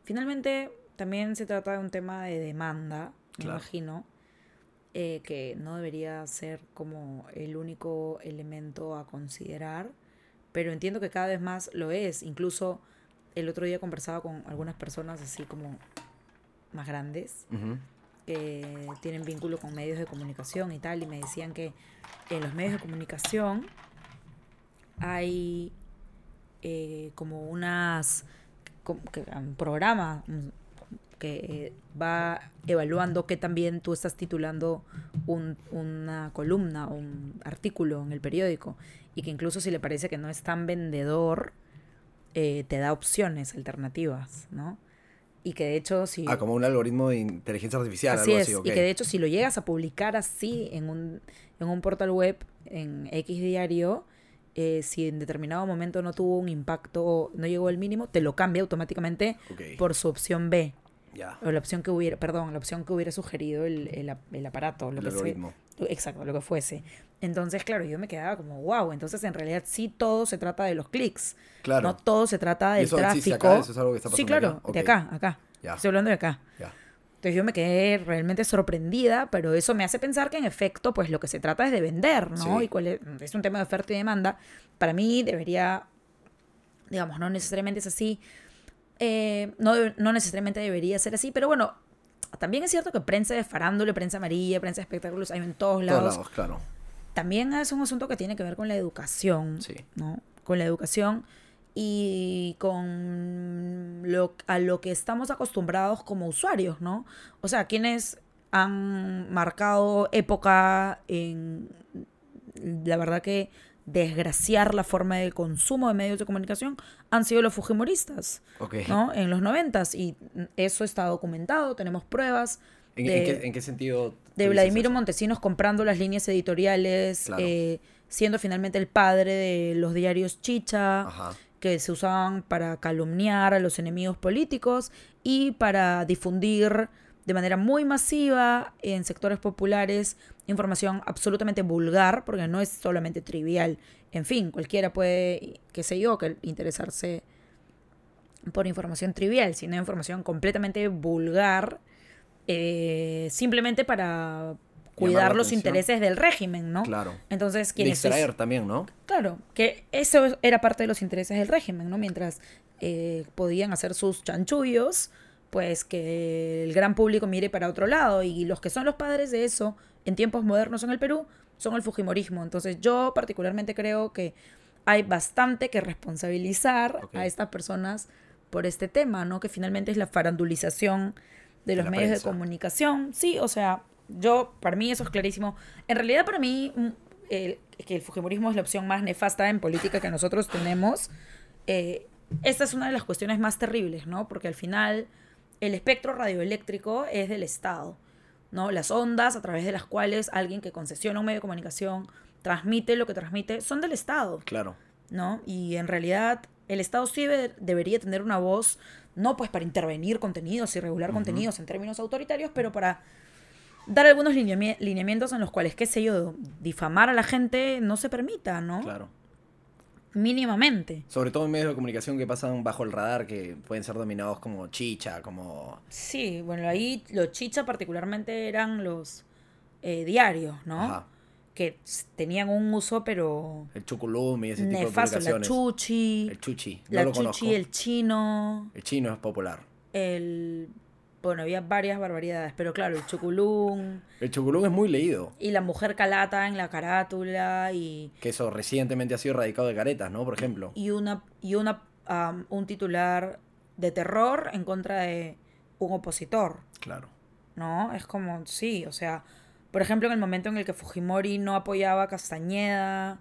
Finalmente también se trata de un tema de demanda, me imagino, eh, que no debería ser como el único elemento a considerar, pero entiendo que cada vez más lo es. Incluso el otro día conversaba con algunas personas así como más grandes que tienen vínculo con medios de comunicación y tal, y me decían que en los medios de comunicación hay eh, como unas, como que- un programa mm, que eh, va evaluando que también tú estás titulando un- una columna o un artículo en el periódico y que incluso si le parece que no es tan vendedor, eh, te da opciones alternativas, ¿no? Y que de hecho si... Ah, como un algoritmo de inteligencia artificial, Así algo es, así, ok. y que de hecho si lo llegas a publicar así en un, en un portal web, en X diario, eh, si en determinado momento no tuvo un impacto, no llegó al mínimo, te lo cambia automáticamente por su opción B, ya, o la opción que hubiera, perdón, la opción que hubiera sugerido el, el, el aparato, lo el que sea. algoritmo. Exacto, lo que fuese. Entonces, claro, yo me quedaba como, wow, entonces en realidad sí todo se trata de los clics, Claro, no todo se trata ¿Y del eso existe tráfico. acá? ¿Eso es algo que está sí, pasando claro, acá? de Ok. acá, acá. ya, Estoy hablando de acá. ya. Entonces yo me quedé realmente sorprendida, pero eso me hace pensar que en efecto, pues lo que se trata es de vender, ¿no? Sí. Y cuál es, es un tema de oferta y demanda. Para mí debería, digamos, no necesariamente es así, eh, no, no necesariamente debería ser así, pero bueno, también es cierto que prensa de farándula, prensa amarilla, prensa de espectáculos hay en todos lados. Todos lados, claro. También es un asunto que tiene que ver con la educación, Sí. ¿no? Con la educación y con lo, a lo que estamos acostumbrados como usuarios, ¿no? O sea, quienes han marcado época en, la verdad que desgraciar la forma de consumo de medios de comunicación han sido los fujimoristas, Ok. ¿no? En los noventas y eso está documentado, tenemos pruebas ¿En, de- en qué, en qué sentido? de Vladimiro? Montesinos comprando las líneas editoriales, Claro. eh, siendo finalmente el padre de los diarios Chicha, Ajá. que se usaban para calumniar a los enemigos políticos y para difundir de manera muy masiva en sectores populares información absolutamente vulgar, porque no es solamente trivial. En fin, cualquiera puede, qué sé yo, que interesarse por información trivial, sino información completamente vulgar, eh, simplemente para cuidar los atención. intereses del régimen, ¿no? Claro. Entonces, quienes Distraer también, ¿no? Claro, que eso era parte de los intereses del régimen, ¿no? Mientras eh, podían hacer sus chanchullos, pues que el gran público mire para otro lado. Y los que son los padres de eso en tiempos modernos en el Perú son el Fujimorismo. Entonces yo particularmente creo que hay bastante que responsabilizar a estas personas por este tema, ¿no? Que finalmente es la farandulización de los medios prensa. de comunicación. Sí, o sea, yo, para mí eso es clarísimo. En realidad, para mí, mm, el- que el Fujimorismo es la opción más nefasta en política que nosotros tenemos. eh, esta es una de las cuestiones más terribles, ¿no? Porque al final el espectro radioeléctrico es del Estado, ¿no? Las ondas a través de las cuales alguien que concesiona un medio de comunicación transmite lo que transmite son del Estado. Claro. ¿no? Y en realidad el Estado sí debe- debería tener una voz, no pues para intervenir contenidos y regular contenidos en términos autoritarios, pero para dar algunos lineami- lineamientos en los cuales, qué sé yo, difamar a la gente no se permita, ¿no? Claro. Mínimamente. Sobre todo en medios de comunicación que pasan bajo el radar, que pueden ser dominados como chicha, como... Sí, bueno, ahí los chicha particularmente eran los eh, diarios, ¿no? Ajá. Que tenían un uso pero El chuculum y ese tipo de nefasto, la publicaciones. chuchi, El chuchi. No la lo chuchi, conozco. el chino, El chino es popular. el bueno, había varias barbaridades, pero claro, el chuculún El chuculum es muy leído. y la mujer calata en la carátula y, Que eso recientemente ha sido erradicado de caretas, ¿no? Por ejemplo. y una y una am, un titular de terror en contra de un opositor, Claro. ¿no? Es como sí, o sea, por ejemplo, en el momento en el que Fujimori no apoyaba a Castañeda,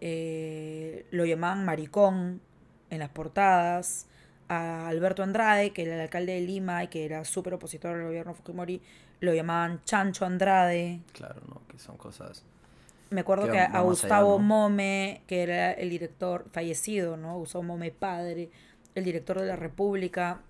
eh, lo llamaban maricón en las portadas. A Alberto Andrade, que era el alcalde de Lima y que era súper opositor al gobierno Fujimori, lo llamaban Chancho Andrade. Claro, ¿no? Que son cosas... Me acuerdo Que a allá, Gustavo ¿no? Mome, que era el director fallecido, ¿no? Gustavo Mome padre, el director de la República,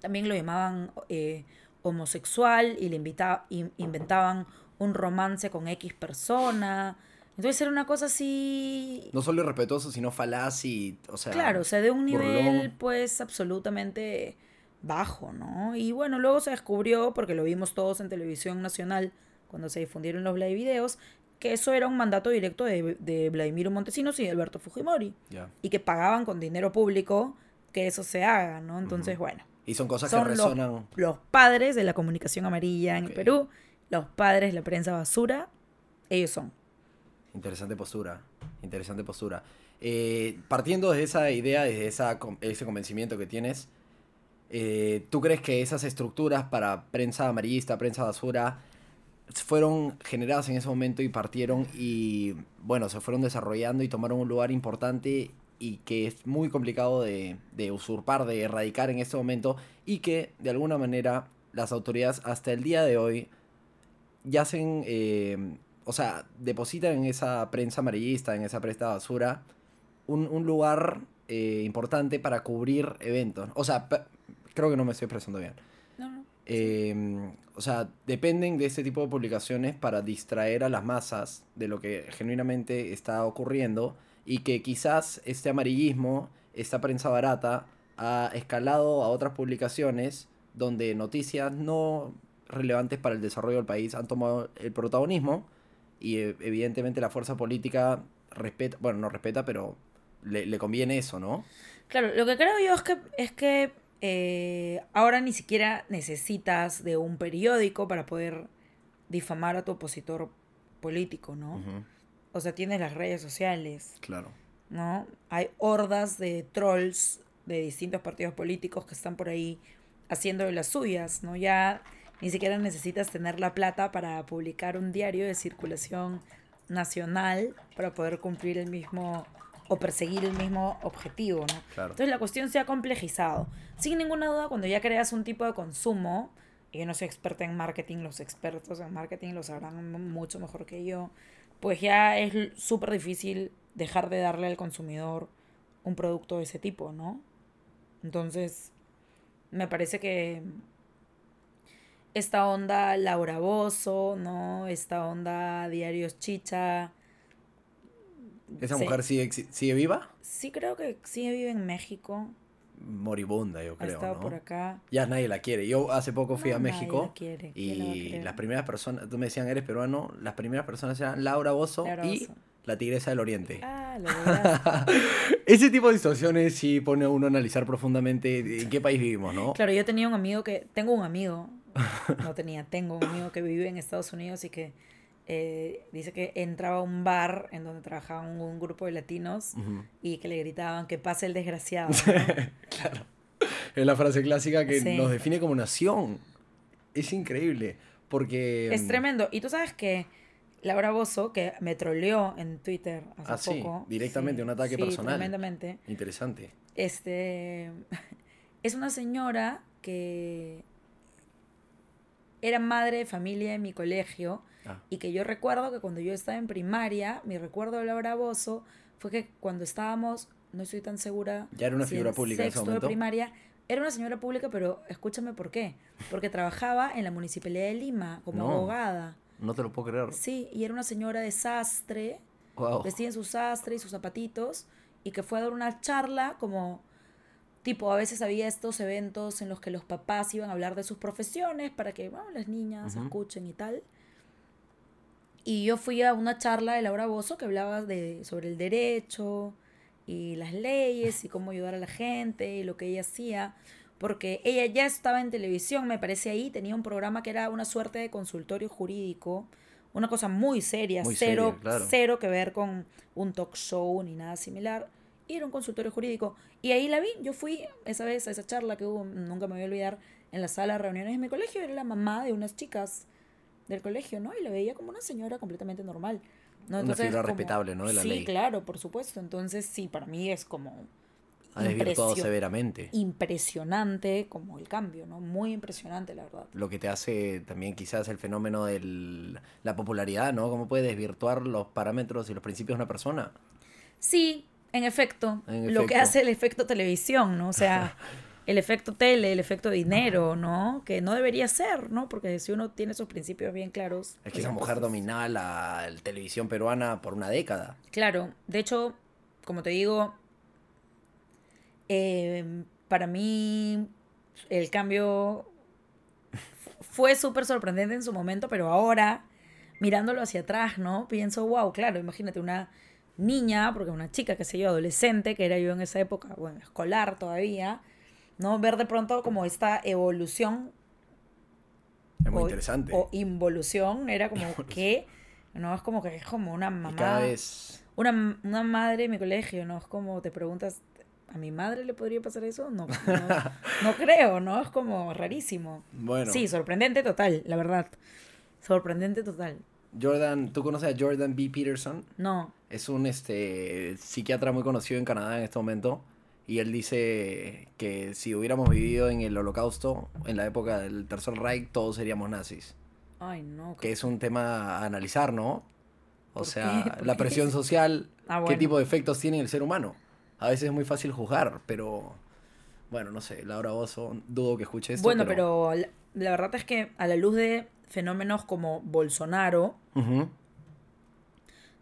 también lo llamaban eh, homosexual y le invita- in- inventaban un romance con X persona. Entonces era una cosa así... No solo irrespetuoso, sino falaz y... O sea... Claro, o sea, de un nivel burlón. pues absolutamente bajo, ¿no? Y bueno, luego se descubrió, porque lo vimos todos en televisión nacional cuando se difundieron los Blay videos, que eso era un mandato directo de, de Vladimiro Montesinos y de Alberto Fujimori, y que pagaban con dinero público que eso se haga, ¿no? Entonces, bueno, Y son cosas son que los, resonan... los padres de la comunicación amarilla en el Perú, los padres de la prensa basura, ellos son. Interesante postura, interesante postura. Eh, partiendo de esa idea, desde esa, ese convencimiento que tienes, eh, ¿tú crees que esas estructuras para prensa amarillista, prensa basura, fueron generadas en ese momento y partieron y, bueno, se fueron desarrollando y tomaron un lugar importante y que es muy complicado de, de usurpar, de erradicar en este momento y que, de alguna manera, las autoridades hasta el día de hoy yacen, eh, o sea, depositan en esa prensa amarillista, en esa prensa basura, un, un lugar eh, importante para cubrir eventos. O sea, creo que no me estoy expresando bien. No, no. Eh, o sea, dependen de este tipo de publicaciones para distraer a las masas de lo que genuinamente está ocurriendo y que quizás este amarillismo, esta prensa barata, ha escalado a otras publicaciones donde noticias no relevantes para el desarrollo del país han tomado el protagonismo y eh, evidentemente la fuerza política respeta, bueno, no respeta, pero le, le conviene eso, ¿no? Claro, lo que creo yo es que, es que eh, ahora ni siquiera necesitas de un periódico para poder difamar a tu opositor político, ¿no? O sea, tienes las redes sociales, Claro. ¿no? Hay hordas de trolls de distintos partidos políticos que están por ahí haciendo de las suyas, ¿no? Ya ni siquiera necesitas tener la plata para publicar un diario de circulación nacional para poder cumplir el mismo o perseguir el mismo objetivo, ¿no? Claro. Entonces la cuestión se ha complejizado. Sin ninguna duda, cuando ya creas un tipo de consumo, y yo no soy experta en marketing, los expertos en marketing lo sabrán mucho mejor que yo, pues ya es súper difícil dejar de darle al consumidor un producto de ese tipo, ¿no? Entonces, me parece que esta onda Laura Bozo, ¿no? Esta onda Diarios Chicha. ¿Esa Sí. mujer sigue, sigue viva? Sí, creo que sí vive en México. Moribunda, yo Ha creo, estado ¿no? por acá. Ya nadie la quiere. Yo hace poco fui No, a nadie México la quiere. ¿Quién la y las primeras personas, tú me decían, eres peruano, las primeras personas eran Laura Bozo Laura y la Tigresa del Oriente. Ah, lograste. Ese tipo de situaciones sí pone a uno a analizar profundamente en qué país vivimos, ¿no? Claro, yo tenía un amigo que. Tengo un amigo. No tenía, tengo un amigo que vive en Estados Unidos y que eh, dice que entraba a un bar en donde trabajaban un, un grupo de latinos y que le gritaban que pase el desgraciado. ¿no? Claro. Es la frase clásica que Sí. nos define como nación. Es increíble. Porque. Es tremendo. Y tú sabes que Laura Bozo, que me troleó en Twitter hace Ah, sí, poco. directamente, un ataque sí, personal. Tremendamente. Interesante. Este. Es una señora que era madre de familia en mi colegio Ah. y que yo recuerdo que cuando yo estaba en primaria, mi recuerdo de Laura Bozo fue que cuando estábamos, no estoy tan segura. Ya era una si figura en pública en ese sexto momento. de primaria. Era una señora pública, pero escúchame por qué. Porque trabajaba en la municipalidad de Lima como No. abogada. No te lo puedo creer. Sí, y era una señora de sastre, Wow. vestida en su sastre y sus zapatitos, y que fue a dar una charla como, tipo, a veces había estos eventos en los que los papás iban a hablar de sus profesiones para que, bueno, las niñas escuchen y tal. Y yo fui a una charla de Laura Bozo que hablaba de, sobre el derecho y las leyes y cómo ayudar a la gente y lo que ella hacía. Porque ella ya estaba en televisión, me parece ahí, tenía un programa que era una suerte de consultorio jurídico, una cosa muy seria, Muy cero, seria, claro. cero que ver con un talk show ni nada similar. Y era un consultorio jurídico. Y ahí la vi, yo fui esa vez a esa charla que hubo, nunca me voy a olvidar, en la sala de reuniones de mi colegio, era la mamá de unas chicas del colegio, ¿no? Y la veía como una señora completamente normal. ¿no? Una figura como- respetable, ¿no? de la sí, ley. claro, por supuesto. Entonces, sí, para mí es como Ha desvirtuado severamente. impresionante como el cambio, ¿no? Muy impresionante, la verdad. Lo que te hace también quizás el fenómeno de la popularidad, ¿no? ¿Cómo puede desvirtuar los parámetros y los principios de una persona? Sí, en efecto, En lo que hace el efecto televisión, ¿no? O sea, el efecto tele, el efecto dinero, ¿no? Que no debería ser, ¿no? Porque si uno tiene esos principios bien claros. Es que pues esa mujer pues, dominaba la televisión peruana por una década. Claro, de hecho, como te digo, eh, para mí el cambio fu- fue súper sorprendente en su momento, pero ahora, mirándolo hacia atrás, ¿no? Pienso, wow, claro, imagínate una niña, porque una chica, que sé yo, adolescente, que era yo en esa época, bueno, escolar todavía, ¿no? Ver de pronto como esta evolución Es muy o, interesante. o involución, era como que, ¿no? Es como que es como una y mamá cada vez... una, una madre en mi colegio, ¿no? Es como te preguntas, ¿a mi madre le podría pasar eso? No, no, no creo, ¿no? Es como rarísimo. Bueno, Sí, sorprendente total, la verdad. Sorprendente total. Jordan, ¿tú conoces a Jordan B. Peterson? No, Es un este, psiquiatra muy conocido en Canadá en este momento. Y él dice que si hubiéramos vivido en el holocausto, en la época del Tercer Reich, todos seríamos nazis. ay, no. Que es un tema a analizar, ¿no? O ¿Por sea, la qué? presión social, Ah, qué tipo de efectos tiene en el ser humano. A veces es muy fácil juzgar, pero bueno, no sé, Laura Bozo, dudo que escuche esto. Bueno, pero, la, la verdad es que a la luz de fenómenos como Bolsonaro,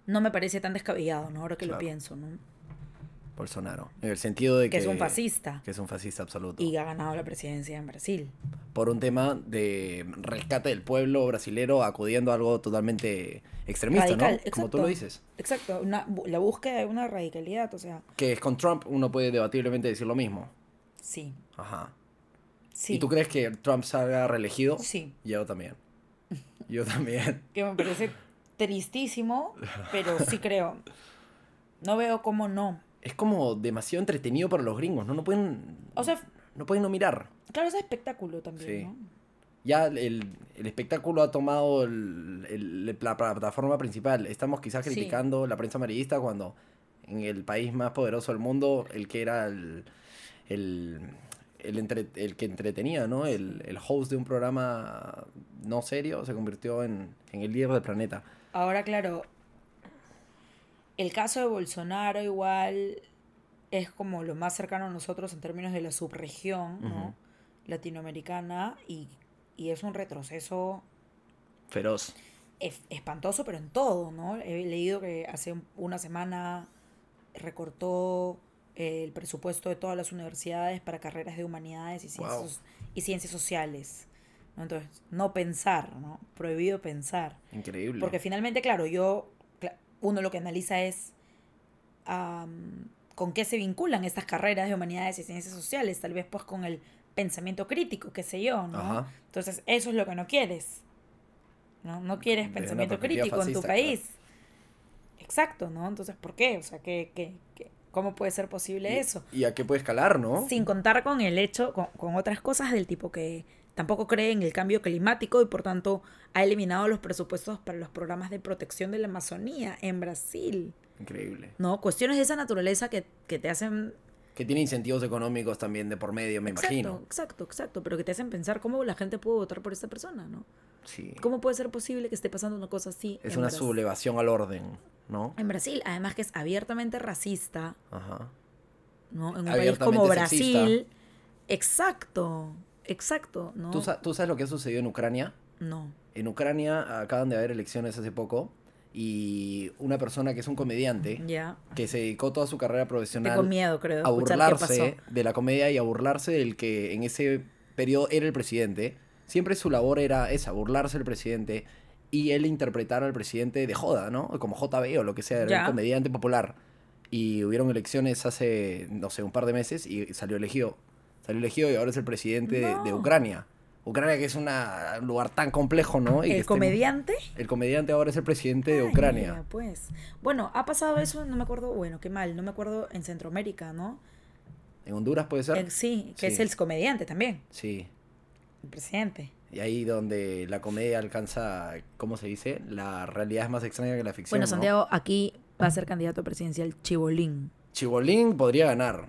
No me parece tan descabellado, ¿no? Ahora que lo pienso, ¿no? Bolsonaro, en el sentido de que... Que es un fascista Que es un fascista absoluto. y ha ganado la presidencia en Brasil. por un tema de rescate del pueblo brasilero acudiendo a algo totalmente extremista, Radical, ¿no? Como tú lo exacto. dices. Exacto, una, la búsqueda de una radicalidad, o sea, Que es con Trump uno puede debatiblemente decir lo mismo. sí, Ajá. sí. ¿Y tú crees que Trump salga reelegido? Sí. Yo también. Yo también. que me parece tristísimo, pero sí creo. No veo cómo no. Es como demasiado entretenido para los gringos, ¿no? No pueden, O sea, no pueden no mirar. claro, es espectáculo también, Sí. ¿no? Ya el, el espectáculo ha tomado el- el- la plataforma principal. Estamos quizás Sí. criticando la prensa amarillista cuando en el país más poderoso del mundo, el que era el, el, entre- el que entretenía, ¿no? El, el host de un programa no serio se convirtió en, en el líder del planeta. Ahora, claro, el caso de Bolsonaro igual es como lo más cercano a nosotros en términos de la subregión, ¿no? Latinoamericana y y es un retroceso Feroz. es- espantoso, pero en todo, ¿no? He leído que hace un- una semana recortó el presupuesto de todas las universidades para carreras de humanidades y ciencias, Wow. y ciencias sociales. ¿no? Entonces, no pensar, ¿no? Prohibido pensar. Increíble. Porque finalmente, claro, yo, uno lo que analiza es con qué se vinculan estas carreras de humanidades y ciencias sociales, tal vez pues con el pensamiento crítico, qué sé yo, ¿no? Ajá. Entonces, eso es lo que no quieres. No, no quieres Desde pensamiento crítico en tu fascista, país. Exacto, ¿no? Entonces, ¿por qué? O sea, ¿qué, qué, qué- cómo puede ser posible Y- eso? ¿Y a qué puede escalar, no? Sin contar con el hecho, con, con otras cosas del tipo que tampoco cree en el cambio climático y por tanto ha eliminado los presupuestos para los programas de protección de la Amazonía en Brasil. Increíble. ¿No? Cuestiones de esa naturaleza que, que te hacen... Que tiene incentivos económicos también de por medio, me exacto, imagino. exacto, exacto, pero que te hacen pensar cómo la gente puede votar por esta persona, ¿no? Sí. ¿Cómo puede ser posible que esté pasando una cosa así? Es una Brasil? sublevación al orden, ¿no? En Brasil, además que es abiertamente racista, Ajá. ¿no? En un país como sexista. Brasil. Exacto, exacto, ¿no? ¿Tú, sa- tú sabes lo que ha sucedido en Ucrania? No. En Ucrania acaban de haber elecciones hace poco y una persona que es un comediante Ya. que se dedicó toda su carrera profesional Tengo miedo, creo, a burlarse de la comedia y a burlarse del que en ese periodo era el presidente. Siempre su labor era esa, burlarse del presidente y él interpretar al presidente de joda, ¿no? Como JB o lo que sea, era un comediante popular. Y hubieron elecciones hace, no sé, un par de meses y salió elegido. Salió elegido y ahora es el presidente de. Ucrania. Ucrania que es una- un lugar tan complejo, ¿no? Y ¿El comediante? El comediante ahora es el presidente de Ucrania. mira, pues. Bueno, ha pasado eso, no me acuerdo, bueno, qué mal, no me acuerdo en Centroamérica, ¿no? ¿En Honduras puede ser? Sí, que es Sí. el comediante también, Sí. El presidente. Y ahí donde la comedia alcanza, ¿cómo se dice? La realidad es más extraña que la ficción. Bueno, ¿no? Santiago, aquí va a ser candidato presidencial Chibolín. Chibolín podría ganar.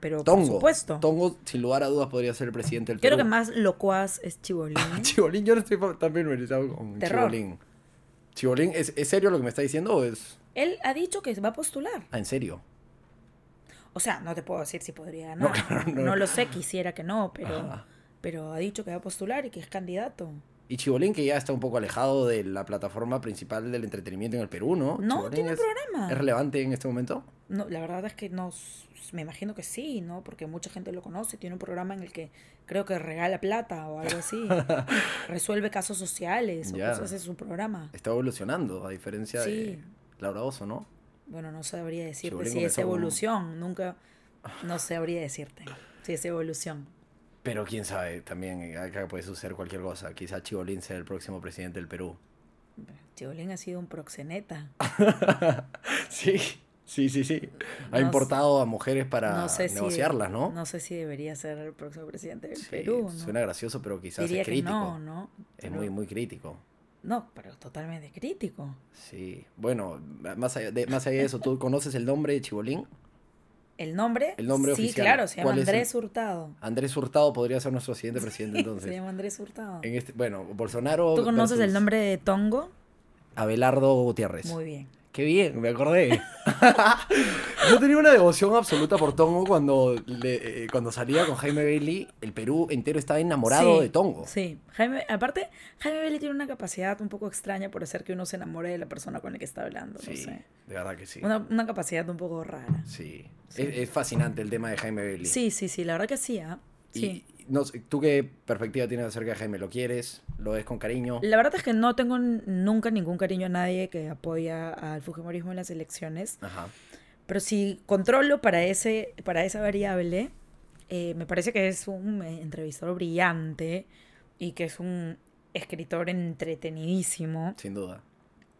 Pero Tongo. por supuesto. Tongo, sin lugar a dudas, podría ser el presidente del creo que Perú. más locuaz es Chibolín. Chibolín, yo no estoy tan familiarizado con Terror. Chibolín. Chibolín, ¿es, ¿es serio lo que me está diciendo o es...? Él ha dicho que va a postular. Ah, ¿en serio? O sea, no te puedo decir si podría No, ganar. claro, no. no. lo sé, quisiera que no, pero, Ajá. Pero ha dicho que va a postular y que es candidato. Y Chibolín, que ya está un poco alejado de la plataforma principal del entretenimiento en el Perú, ¿no? No, Chibolín tiene es, programa. ¿Es relevante en este momento? No, la verdad es que no, me imagino que sí, ¿no? Porque mucha gente lo conoce. Tiene un programa en el que creo que regala plata o algo así. Resuelve casos sociales o Ya. cosas en su programa. Está evolucionando, a diferencia de. Laura Oso, ¿no? Bueno, no sabría decirte Chibolín si es como- evolución. Nunca, no sabría decirte si es evolución. Pero quién sabe, también eh, acá puede suceder cualquier cosa. Quizá Chibolín sea el próximo presidente del Perú. Chibolín ha sido un proxeneta. Sí, sí, sí, sí. Ha No importado a mujeres para no sé negociarlas, si, ¿no? No sé si debería ser el próximo presidente del Sí, Perú. ¿no? Suena gracioso, pero quizás Diría es crítico. no, ¿no? Es muy, muy crítico. No, pero totalmente crítico. Sí. Bueno, más allá de, más allá de eso, ¿tú conoces el nombre de Chibolín? ¿El nombre? El nombre sí, oficial. claro, se llama ¿Cuál es el- Andrés Hurtado. Andrés Hurtado podría ser nuestro siguiente presidente se entonces. llama Andrés Hurtado. En este, bueno, Bolsonaro. ¿Tú conoces el nombre de Tongo? Abelardo Gutiérrez. Muy bien. Qué bien, me acordé. Yo tenía una devoción absoluta por Tongo cuando, le- eh, cuando salía con Jaime Bailey. El Perú entero estaba enamorado Sí, de Tongo. Sí. Jaime, aparte, Jaime Bailey tiene una capacidad un poco extraña por hacer que uno se enamore de la persona con la que está hablando. Sí, No sé. de verdad que sí. Una, una capacidad un poco rara. Sí. Sí. Es, es fascinante el tema de Jaime Bailey. Sí, sí, sí, la verdad que sí, ¿ah? Y Sí. No sé, ¿Tú qué perspectiva tienes acerca de Jaime? ¿Lo quieres? ¿Lo ves con cariño? La verdad es que no tengo nunca ningún cariño a nadie que apoya al fujimorismo en las elecciones. Ajá. Pero si controlo para, ese, para esa variable, eh, me parece que es un entrevistador brillante y que es un escritor entretenidísimo. Sin duda.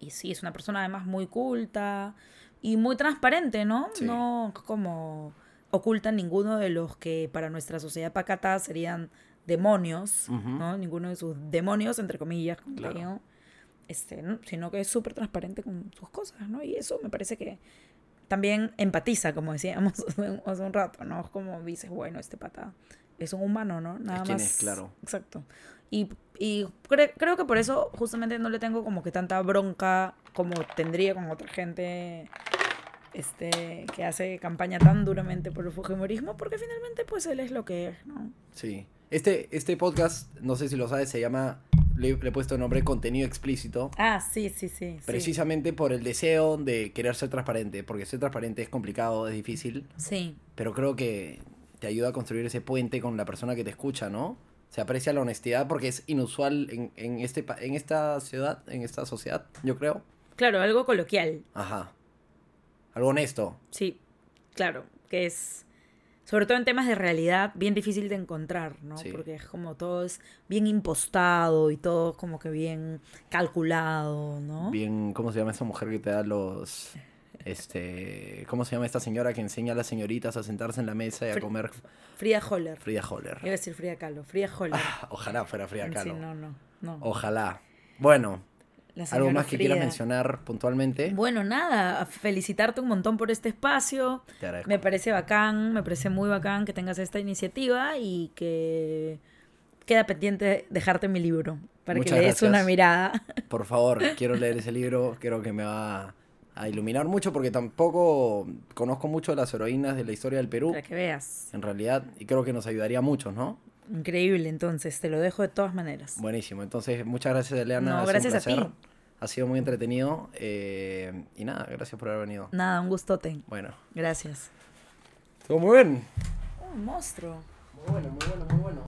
Y sí, es una persona además muy culta y muy transparente, ¿no? Sí. No como oculta ninguno de los que para nuestra sociedad pacata serían demonios, Ujú. ¿no? Ninguno de sus demonios, entre comillas, como Claro. digo, este, ¿no? sino que es súper transparente con sus cosas, ¿no? Y eso me parece que también empatiza, como decíamos hace un- rato, ¿no? Es como dices, bueno, este pata es un humano, ¿no? Nada quien más. es, claro. Exacto. Y, y cre- creo que por eso justamente no le tengo como que tanta bronca como tendría con otra gente este que hace campaña tan duramente por el fujimorismo, porque finalmente pues él es lo que es, ¿no? Sí. Este, este podcast, no sé si lo sabes, se llama, le, le he puesto el nombre contenido explícito. Ah, sí, sí, sí. sí. Precisamente por el deseo de querer ser transparente, porque ser transparente es complicado, es difícil, Sí, pero creo que te ayuda a construir ese puente con la persona que te escucha, ¿no? Se aprecia la honestidad porque es inusual en, en, este, en esta ciudad, en esta sociedad, yo creo. claro, algo coloquial. Ajá. Algo honesto. Sí, claro, que es, sobre todo en temas de realidad, bien difícil de encontrar, ¿no? Sí. Porque es como todo es bien impostado y todo como que bien calculado, ¿no? Bien, ¿cómo se llama esa mujer que te da los... Este, ¿cómo se llama esta señora que enseña a las señoritas a sentarse en la mesa y a comer Frida Holler. Frida Holler? Iba a decir Frida Kahlo. Frida Holler. Ah, ojalá fuera Frida Sí, Kahlo. no, no, no. Ojalá. Bueno, ¿algo más que quieras Frida. mencionar puntualmente? Bueno, nada, felicitarte un montón por este espacio. Te agradezco. Me parece bacán, me parece muy bacán que tengas esta iniciativa y que queda pendiente dejarte mi libro para Muchas que le des gracias. una mirada. Por favor, quiero leer ese libro. Creo que me va a iluminar mucho porque tampoco conozco mucho de las heroínas de la historia del Perú, para que veas. en realidad, y creo que nos ayudaría a muchos, ¿no? Increíble, entonces, te lo dejo de todas maneras. Buenísimo. Entonces, muchas gracias, Eliana. No, Ha sido un gracias a ti. Ha sido muy entretenido. eh, y nada, gracias por haber venido. Nada, un gustote. Bueno, Gracias. estuvo muy bien. Un monstruo. Muy bueno, muy bueno, muy bueno.